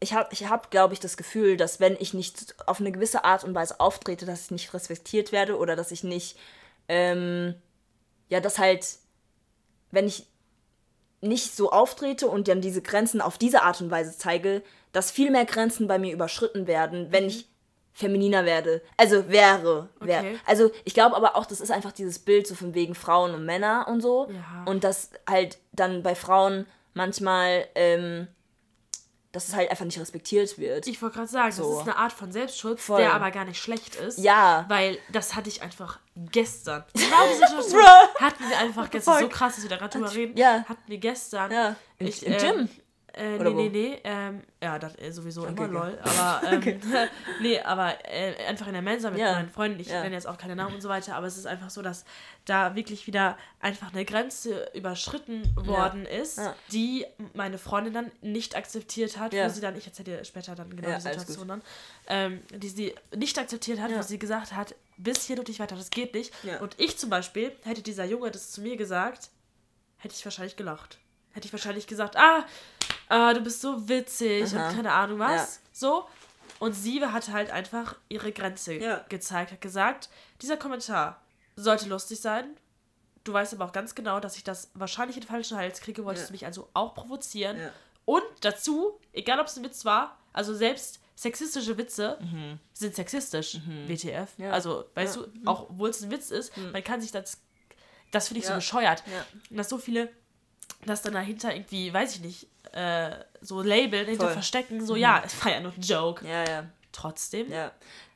ich habe, ich hab, glaube ich, das Gefühl, dass wenn ich nicht auf eine gewisse Art und Weise auftrete, dass ich nicht respektiert werde oder dass ich nicht, ähm, ja, dass halt, wenn ich nicht so auftrete und dann diese Grenzen auf diese Art und Weise zeige, dass viel mehr Grenzen bei mir überschritten werden, wenn ich femininer werde. Also wäre. wär. Okay. Also ich glaube aber auch, das ist einfach dieses Bild so von wegen Frauen und Männer und so. Ja. Und dass halt dann bei Frauen manchmal, ähm, dass es halt einfach nicht respektiert wird. ich wollte gerade sagen, So. das ist eine Art von Selbstschutz, Voll. der aber gar nicht schlecht ist. Ja. Weil das hatte ich einfach gestern. Genau die Situation hatten wir einfach gestern. So krass, dass wir da gerade drüber reden. Ja. Hatten wir gestern. Ja, im- ich, im ähm, Gym? Äh, nee, Oder wo? nee, nee. Ähm, ja, das äh, sowieso immer okay. lol. Aber, ähm, nee, aber äh, einfach in der Mensa mit Ja. meinen Freunden. Ich Ja. nenne jetzt auch keine Namen und so weiter, aber es ist einfach so, dass da wirklich wieder einfach eine Grenze überschritten worden ist, Ja. die meine Freundin dann nicht akzeptiert hat, wo sie dann, ich erzähle dir später dann genau die Situation dann, ähm, die sie nicht akzeptiert hat, wo sie gesagt hat, bis hier und nicht weiter, das geht nicht. Und ich zum Beispiel, hätte dieser Junge das zu mir gesagt, hätte ich wahrscheinlich gelacht. Hätte ich wahrscheinlich gesagt, ah, ah du bist so witzig Aha. und keine Ahnung was. Ja. So. Und sie hat halt einfach ihre Grenze Ja. gezeigt, hat gesagt, dieser Kommentar sollte lustig sein. Du weißt aber auch ganz genau, dass ich das wahrscheinlich in den falschen Hals kriege, wolltest Ja. du mich also auch provozieren. Ja. Und dazu, egal ob es ein Witz war, also selbst sexistische Witze sind sexistisch, WTF. Mhm. Ja. Also, weißt. Mhm. du, auch obwohl es ein Witz ist, man kann sich das, das finde ich so bescheuert. Dass so viele das dann dahinter irgendwie, weiß ich nicht, äh, so labeln, hinter Voll. Mhm. verstecken, so, ja, es war ja nur ein Joke. Ja, ja. Trotzdem. Ja.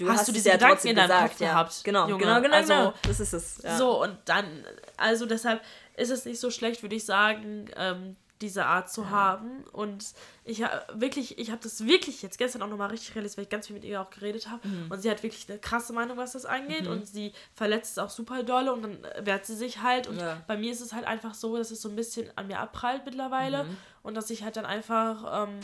Hast du es diese Gedanken in deinem Kopf ja. gehabt, Genau, Junge? genau, genau, Also, genau. Das ist es. Ja. So, und dann, also deshalb ist es nicht so schlecht, würde ich sagen, ähm, diese Art zu haben. Und ich ha- wirklich, ich habe das wirklich jetzt gestern auch nochmal richtig realisiert, weil ich ganz viel mit ihr auch geredet habe. Mhm. Und sie hat wirklich eine krasse Meinung, was das angeht. Und sie verletzt es auch super dolle und dann äh, wehrt sie sich halt. Und Ja. bei mir ist es halt einfach so, dass es so ein bisschen an mir abprallt mittlerweile. Mhm. Und dass ich halt dann einfach ähm,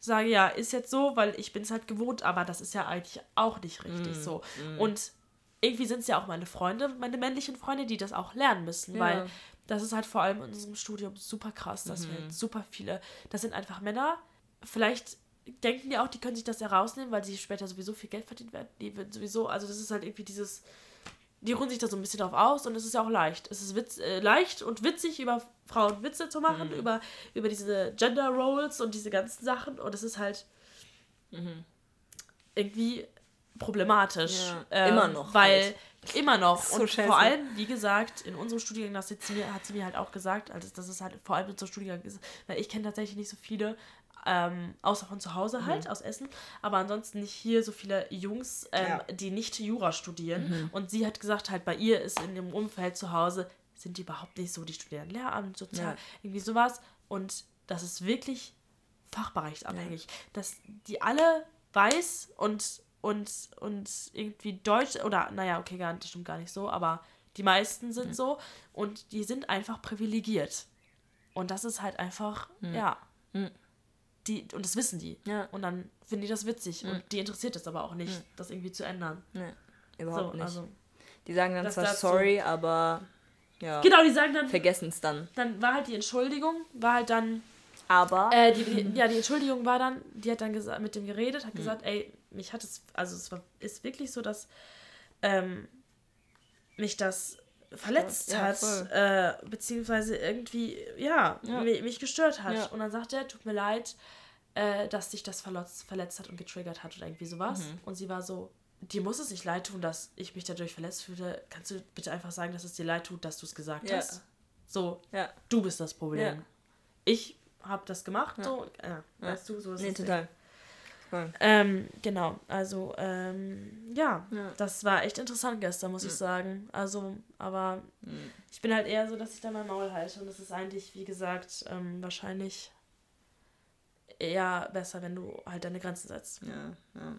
sage, ja, ist jetzt so, weil ich bin es halt gewohnt, aber das ist ja eigentlich auch nicht richtig Mhm. so. Und irgendwie sind es ja auch meine Freunde, meine männlichen Freunde, die das auch lernen müssen, Ja. weil das ist halt vor allem in unserem Studium super krass, dass Mhm. wir super viele, das sind einfach Männer, vielleicht denken die auch, die können sich das herausnehmen, weil sie später sowieso viel Geld verdienen werden, die werden sowieso, also das ist halt irgendwie dieses, die ruhen sich da so ein bisschen drauf aus und es ist ja auch leicht. Es ist witz, äh, leicht und witzig, über Frauen Witze zu machen, Mhm. über, über diese Gender Roles und diese ganzen Sachen und es ist halt irgendwie problematisch. Ja, ähm, immer noch Weil halt. immer noch. So und scheiße. vor allem, wie gesagt, in unserem Studiengang, das hat sie mir, hat sie mir halt auch gesagt, also dass es halt vor allem in unserem Studiengang ist, weil ich kenne tatsächlich nicht so viele, ähm, außer von zu Hause halt, Mhm. aus Essen, aber ansonsten nicht hier so viele Jungs, ähm, Ja. Mhm. die nicht Jura studieren. Und sie hat gesagt, halt bei ihr ist in dem Umfeld zu Hause, sind die überhaupt nicht so, die studieren Lehramt, Sozial, Ja. irgendwie sowas. Und das ist wirklich fachbereichsabhängig, dass die alle weiß und, und, und irgendwie Deutsch, oder naja, okay, gar, das stimmt gar nicht so, aber Die meisten sind so und die sind einfach privilegiert. Und das ist halt einfach, ja. Die, und das wissen die. Ja. Und dann finden die das witzig. Und die interessiert es aber auch nicht, das irgendwie zu ändern. Nee, überhaupt So, nicht. also. die sagen dann das zwar sorry, aber ja, Genau, die sagen dann, vergessen es dann. dann war halt die Entschuldigung, war halt dann, Aber äh, die, die, ja, die Entschuldigung war dann, die hat dann mit dem geredet, hat gesagt, ey, mich hat es, also es war, ist wirklich so, dass ähm, mich das verletzt Ja, hat, äh, beziehungsweise irgendwie, ja, Ja. mi- mich gestört hat. Ja. Und dann sagt er, tut mir leid, äh, dass dich das verletzt, verletzt hat und getriggert hat oder irgendwie sowas. Mhm. Und sie war so, dir muss es nicht leid tun, dass ich mich dadurch verletzt fühle. Kannst du bitte einfach sagen, dass es dir leid tut, dass du es gesagt Ja. hast? So, ja, du bist das Problem. Ich habe das gemacht, so, ja, weißt du, so ist nee, total. Voll. Ähm, genau, also, ähm, ja, Ja. das war echt interessant gestern, muss ich sagen. Also, aber ich bin halt eher so, dass ich da mein Maul halte und das ist eigentlich, wie gesagt, ähm, wahrscheinlich eher besser, wenn du halt deine Grenzen setzt. Ja, ja.